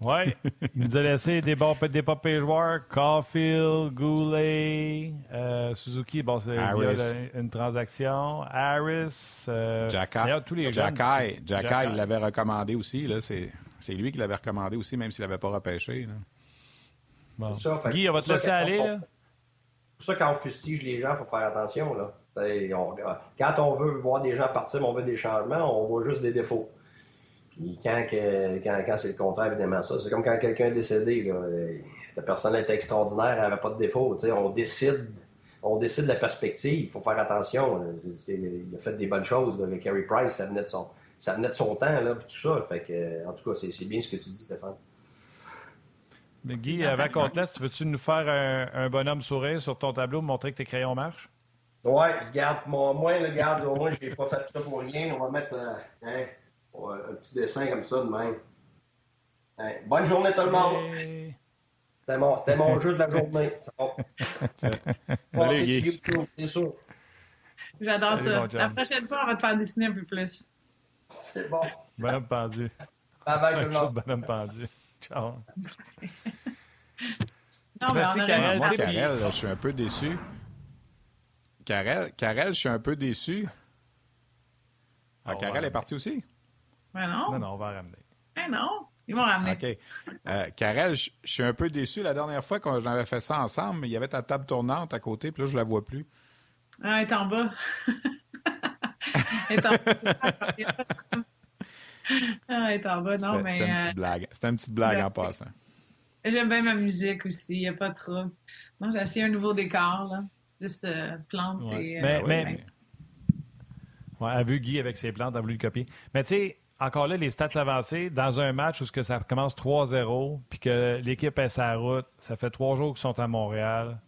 Oui, il nous a laissé des, bons, des joueurs. Caulfield, Goulet, euh, Suzuki, bon, c'est une transaction. Harris, euh, tous les Jacky, il l'avait recommandé aussi. Là, c'est, lui qui l'avait recommandé aussi, même s'il l'avait pas repêché. Bon. Ça, Guy, on va te laisser aller. C'est pour ça, quand on fustige les gens, il faut faire attention. Là. quand on veut voir des gens partir, on veut des changements, on voit juste des défauts quand, quand, c'est le contraire, évidemment, ça. C'est comme quand quelqu'un est décédé. Là, cette personne était extraordinaire, elle n'avait pas de défaut. On décide, on décide la perspective. Il faut faire attention. Il a fait des bonnes choses. Le Carey Price, ça venait de son, ça venait de son temps, là, tout ça. Fait que, en tout cas, c'est bien ce que tu dis, Stéphane. Mais Guy, avant qu'on te laisse, veux-tu nous faire un, bonhomme sourire sur ton tableau, montrer que tes crayons marchent? Ouais, regarde, moi, moi, regarde, moi, je n'ai pas fait ça pour rien. On va mettre. Euh, hein, un petit dessin comme ça de même. Bonne journée tout le monde. C'était mon, jeu de la journée. C'est sûr. J'adore ça. La prochaine fois, on va te faire dessiner un peu plus. C'est bon. Bonhomme pendu. Bye bye tout le monde. Bonhomme pendu. Ciao. non, Merci, Karel. Moi, Karel, je suis un peu déçu. Karel, Karel, je suis un peu déçu. Ah, oh, Karel est parti aussi? Ben non. Non, non, on va ramener. Ben non. Ils vont ramener. OK. Euh, Karel, je suis un peu déçu. La dernière fois qu'on avait fait ça ensemble, il y avait ta table tournante à côté, puis là, je la vois plus. Ah, elle est en bas. elle est en bas. ah, elle est en bas. Non, mais. C'était une petite euh, blague. C'était une petite blague en passant. J'aime bien ma musique aussi. Il n'y a pas trop. Non, j'ai essayé un nouveau décor, là. Juste euh, plantes et. mais, mais... Ouais, a vu Guy avec ses plantes, a voulu le copier. Mais tu sais, encore là, les stats avancées, dans un match où ça commence 3-0, puis que l'équipe est sa route, ça fait trois jours qu'ils sont à Montréal.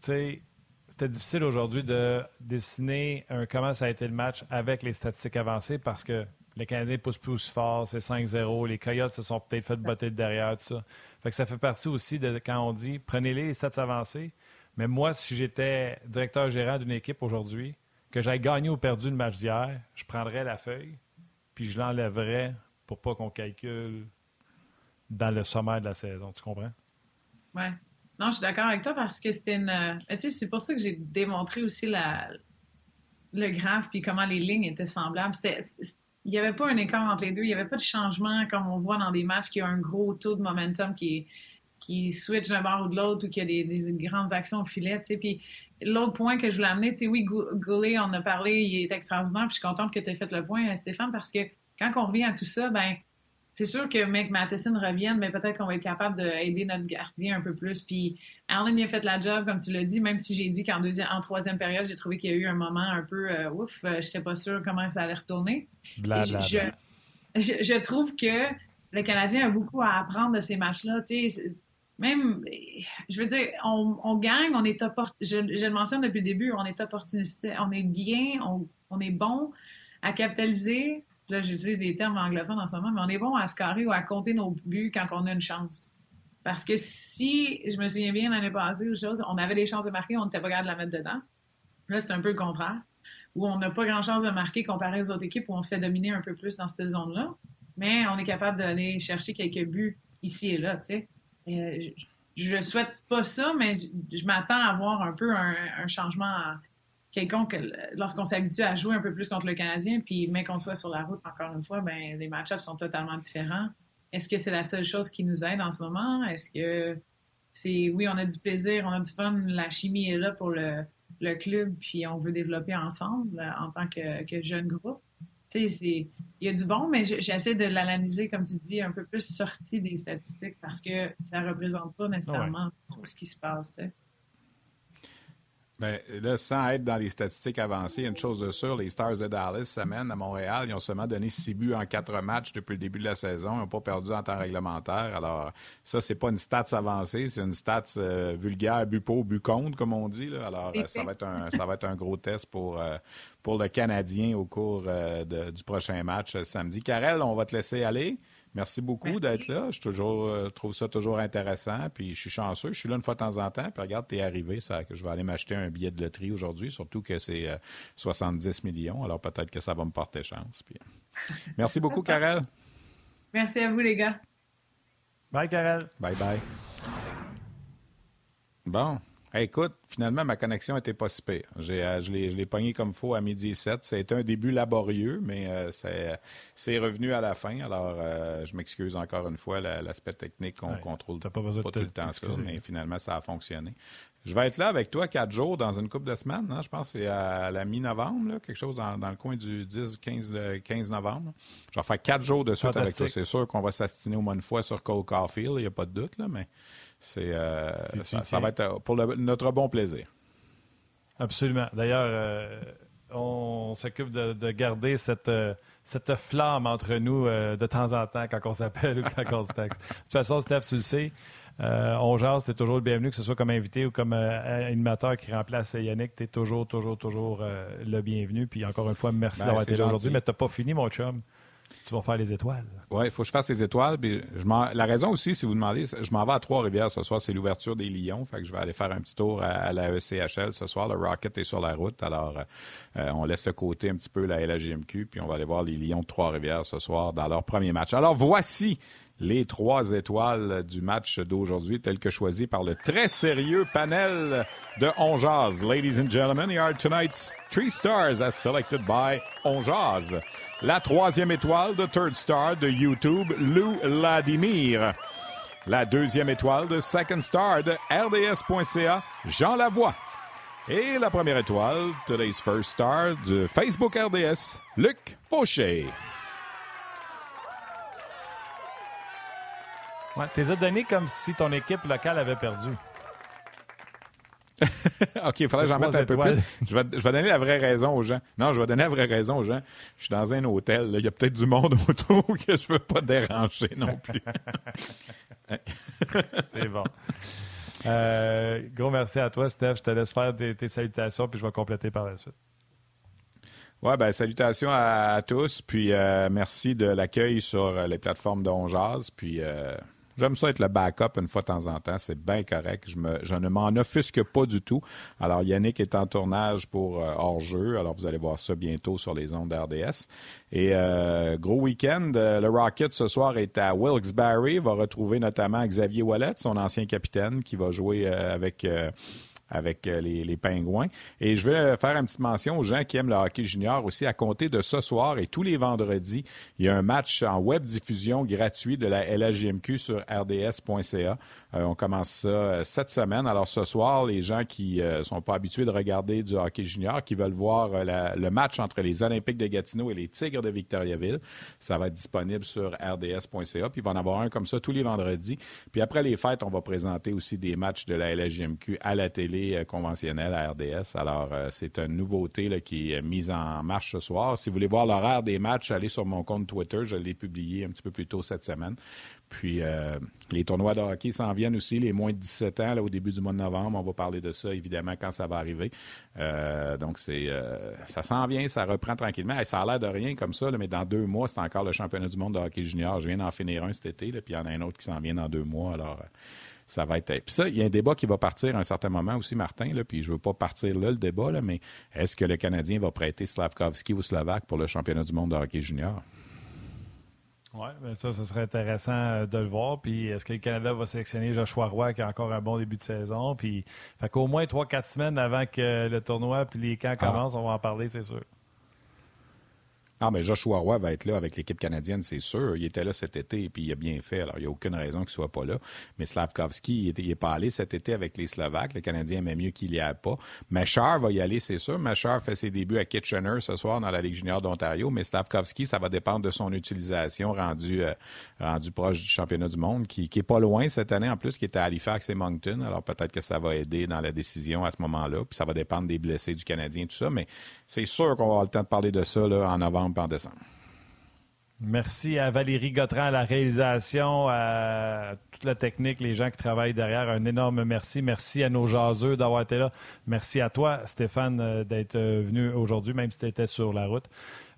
C'était difficile aujourd'hui de dessiner un, comment ça a été le match avec les statistiques avancées parce que les Canadiens poussent plus aussi fort, c'est 5-0, les Coyotes se sont peut-être fait botter de derrière, tout ça. Fait que ça fait partie aussi de quand on dit prenez-les les stats avancées. Mais moi, si j'étais directeur gérant d'une équipe aujourd'hui, que j'aille gagné ou perdu le match d'hier, je prendrais la feuille, puis je l'enlèverais pour pas qu'on calcule dans le sommaire de la saison. Tu comprends? Ouais. Non, je suis d'accord avec toi parce que c'était une. Euh, tu sais, c'est pour ça que j'ai démontré aussi la, le graphe puis comment les lignes étaient semblables. C'était, il n'y avait pas un écart entre les deux. Il n'y avait pas de changement comme on voit dans des matchs qui ont un gros taux de momentum qui qui switch d'un bord ou de l'autre ou qui a des, des, grandes actions au filet. Tu sais. Puis l'autre point que je voulais amener, tu sais, oui, Goulet, on a parlé, il est extraordinaire. Puis je suis contente que tu aies fait le point, Stéphane, parce que quand on revient à tout ça, ben c'est sûr que Mec Matheson revienne, mais peut-être qu'on va être capable d'aider notre gardien un peu plus. Puis Allen a fait la job, comme tu l'as dit, même si j'ai dit qu'en deuxième, en troisième période, j'ai trouvé qu'il y a eu un moment un peu euh, ouf, euh, j'étais pas sûre comment ça allait retourner. je, je, trouve que le Canadien a beaucoup à apprendre de ces matchs-là. Même, je veux dire, on, gagne, on est je, je, le mentionne depuis le début, on est opportuniste, on est bien, on, est bon à capitaliser Là, j'utilise des termes anglophones en ce moment, mais on est bon à scorer ou à compter nos buts quand on a une chance. Parce que si, je me souviens bien l'année passée ou chose, on avait des chances de marquer, on n'était pas capable de la mettre dedans. Là, c'est un peu le contraire. Où on n'a pas grand chance de marquer comparé aux autres équipes où on se fait dominer un peu plus dans cette zone-là. Mais on est capable d'aller chercher quelques buts ici et là, tu sais. Euh, je, ne souhaite pas ça, mais je, m'attends à voir un peu un, changement quelconque, lorsqu'on s'habitue à jouer un peu plus contre le Canadien, puis mais qu'on soit sur la route, encore une fois, ben les match-ups sont totalement différents. Est-ce que c'est la seule chose qui nous aide en ce moment? Est-ce que c'est, oui, on a du plaisir, on a du fun, la chimie est là pour le, le club, puis on veut développer ensemble en tant que, jeune groupe? Il y a du bon, mais j'essaie de l'analyser, comme tu dis, un peu plus sorti des statistiques parce que ça représente pas nécessairement tout ce qui se passe. Bien, là, sans être dans les statistiques avancées, une chose de sûre, les Stars de Dallas semaine à Montréal, ils ont seulement donné six buts en quatre matchs depuis le début de la saison. Ils n'ont pas perdu en temps réglementaire. Alors, ça, c'est pas une stats avancée, c'est une stats euh, vulgaire, but pour, but contre, comme on dit. Alors, ça va, être un, ça va être un gros test pour, euh, pour le Canadien au cours euh, du prochain match samedi. Karel, on va te laisser aller. Merci beaucoup d'être là. Je toujours, euh, trouve ça toujours intéressant. Puis je suis chanceux. Je suis là une fois de temps en temps. Puis regarde, tu es arrivé. Ça, que je vais aller m'acheter un billet de loterie aujourd'hui, surtout que c'est 70 euh, millions. Alors peut-être que ça va me porter chance. Puis... Merci beaucoup, Karel. Merci à vous, les gars. Bye, Karel. Bye, bye. Bon écoute, finalement, ma connexion était pas si pire. Euh, je l'ai pogné comme faux à midi 7. C'était un début laborieux, mais euh, c'est revenu à la fin. Alors, euh, je m'excuse encore une fois, l'aspect technique qu'on contrôle pas, tout le temps ça, mais finalement, ça a fonctionné. Je vais être là avec toi quatre jours dans une couple de semaines. Hein. Je pense que c'est à la mi-novembre, quelque chose dans, le coin du 10-15 15 novembre. Je vais faire quatre jours de suite avec toi. C'est sûr qu'on va s'astiner au moins une fois sur Cole Caulfield, il n'y a pas de doute, là, mais c'est, euh, ça, va être euh, pour notre bon plaisir. Absolument. D'ailleurs, euh, on s'occupe de, garder cette, cette flamme entre nous de temps en temps quand on s'appelle ou quand on se texte. De toute façon, Steph, tu le sais, on jase, tu es toujours le bienvenu, que ce soit comme invité ou comme animateur qui remplace Yannick, tu es toujours, toujours, toujours le bienvenu. Puis encore une fois, merci ben, d'avoir été là aujourd'hui, mais tu n'as pas fini, mon chum. Tu vas faire les étoiles. Oui, il faut que je fasse les étoiles. la raison aussi, si vous demandez, je m'en vais à Trois-Rivières ce soir. C'est l'ouverture des Lions. Fait que je vais aller faire un petit tour à, la ECHL ce soir. Le Rocket est sur la route. Alors, euh, on laisse de côté un petit peu la LHGMQ. Puis on va aller voir les Lions de Trois-Rivières ce soir dans leur premier match. Alors, voici les trois étoiles du match d'aujourd'hui, telles que choisies par le très sérieux panel de Onjaz. Ladies and gentlemen, here are tonight's three stars as selected by Onjaz. La troisième étoile de Third Star de YouTube, Lou Vladimir. La deuxième étoile de Second Star de RDS.ca, Jean Lavoie. Et la première étoile, Today's First Star de Facebook RDS, Luc Fauché. Ouais, t'es donné comme si ton équipe locale avait perdu. OK, il faudrait que j'en mette un peu plus. Je vais, je vais, donner la vraie raison aux gens. Non, je vais donner la vraie raison aux gens. Je suis dans un hôtel. Il y a peut-être du monde autour que je ne veux pas déranger non plus. C'est bon. Euh, gros merci à toi, Steph. Je te laisse faire tes, salutations, puis je vais compléter par la suite. Ouais, ben salutations à, tous, puis euh, merci de l'accueil sur les plateformes de Puis euh, J'aime ça être le backup une fois de temps en temps. C'est bien correct. Je, ne m'en offusque pas du tout. Alors, Yannick est en tournage pour euh, hors-jeu. Alors, vous allez voir ça bientôt sur les ondes d'RDS. Et euh, gros week-end. Euh, le Rocket ce soir est à Wilkes-Barre. Va retrouver notamment Xavier Wallet, son ancien capitaine, qui va jouer avec avec euh, les, les, Pingouins. Et je vais faire une petite mention aux gens qui aiment le hockey junior aussi. À compter de ce soir et tous les vendredis, il y a un match en web diffusion gratuit de la LHJMQ sur rds.ca. Euh, on commence ça euh, cette semaine. Alors ce soir, les gens qui ne sont pas habitués de regarder du hockey junior, qui veulent voir le match entre les Olympiques de Gatineau et les Tigres de Victoriaville, ça va être disponible sur rds.ca. Puis il va en avoir un comme ça tous les vendredis. Puis après les fêtes, on va présenter aussi des matchs de la LHJMQ à la télé euh, conventionnelle à RDS. Alors, euh, c'est une nouveauté qui est mise en marche ce soir. Si vous voulez voir l'horaire des matchs, allez sur mon compte Twitter. Je l'ai publié un petit peu plus tôt cette semaine. Puis, euh, les tournois de hockey s'en aussi, les moins de 17 ans, là, au début du mois de novembre. On va parler de ça, évidemment, quand ça va arriver. donc, c'est ça s'en vient, ça reprend tranquillement. Ça a l'air de rien comme ça, mais dans deux mois, c'est encore le championnat du monde de hockey junior. Je viens d'en finir un cet été, puis il y en a un autre qui s'en vient dans deux mois. Alors, ça va être. Puis ça, il y a un débat qui va partir à un certain moment aussi, Martin, puis je ne veux pas partir là, le débat, mais est-ce que le Canadien va prêter Slavkovski ou Slovak pour le championnat du monde de hockey junior? Oui, ben ça, ça serait intéressant euh, de le voir. Puis est-ce que le Canada va sélectionner Joshua Roy qui a encore un bon début de saison? Puis fait qu'au moins trois, quatre semaines avant que le tournoi puis les camps ah. commencent, on va en parler, c'est sûr. Ah, mais Joshua Roy va être là avec l'équipe canadienne, c'est sûr. Il était là cet été et puis il a bien fait. Alors, il n'y a aucune raison qu'il ne soit pas là. Mais Slavkovski, il n'est pas allé cet été avec les Slovaques. Le Canadien aimait mieux qu'il n'y aille pas. Machar va y aller, c'est sûr. Machar fait ses débuts à Kitchener ce soir dans la Ligue junior d'Ontario. Mais Slavkovski, ça va dépendre de son utilisation rendue euh, rendu proche du championnat du monde, qui, est pas loin cette année en plus, qui est à Halifax et Moncton. Alors, peut-être que ça va aider dans la décision à ce moment-là. Puis ça va dépendre des blessés du Canadien, tout ça. Mais c'est sûr qu'on va avoir le temps de parler de ça là, en novembre décembre. Merci à Valérie Gautran à la réalisation, à toute la technique, les gens qui travaillent derrière. Un énorme merci. Merci à nos jaseux d'avoir été là. Merci à toi, Stéphane, euh, d'être euh, venu aujourd'hui, même si tu étais sur la route.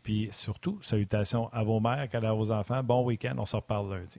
Puis surtout, salutations à vos mères, à vos enfants. Bon week-end. On se reparle lundi.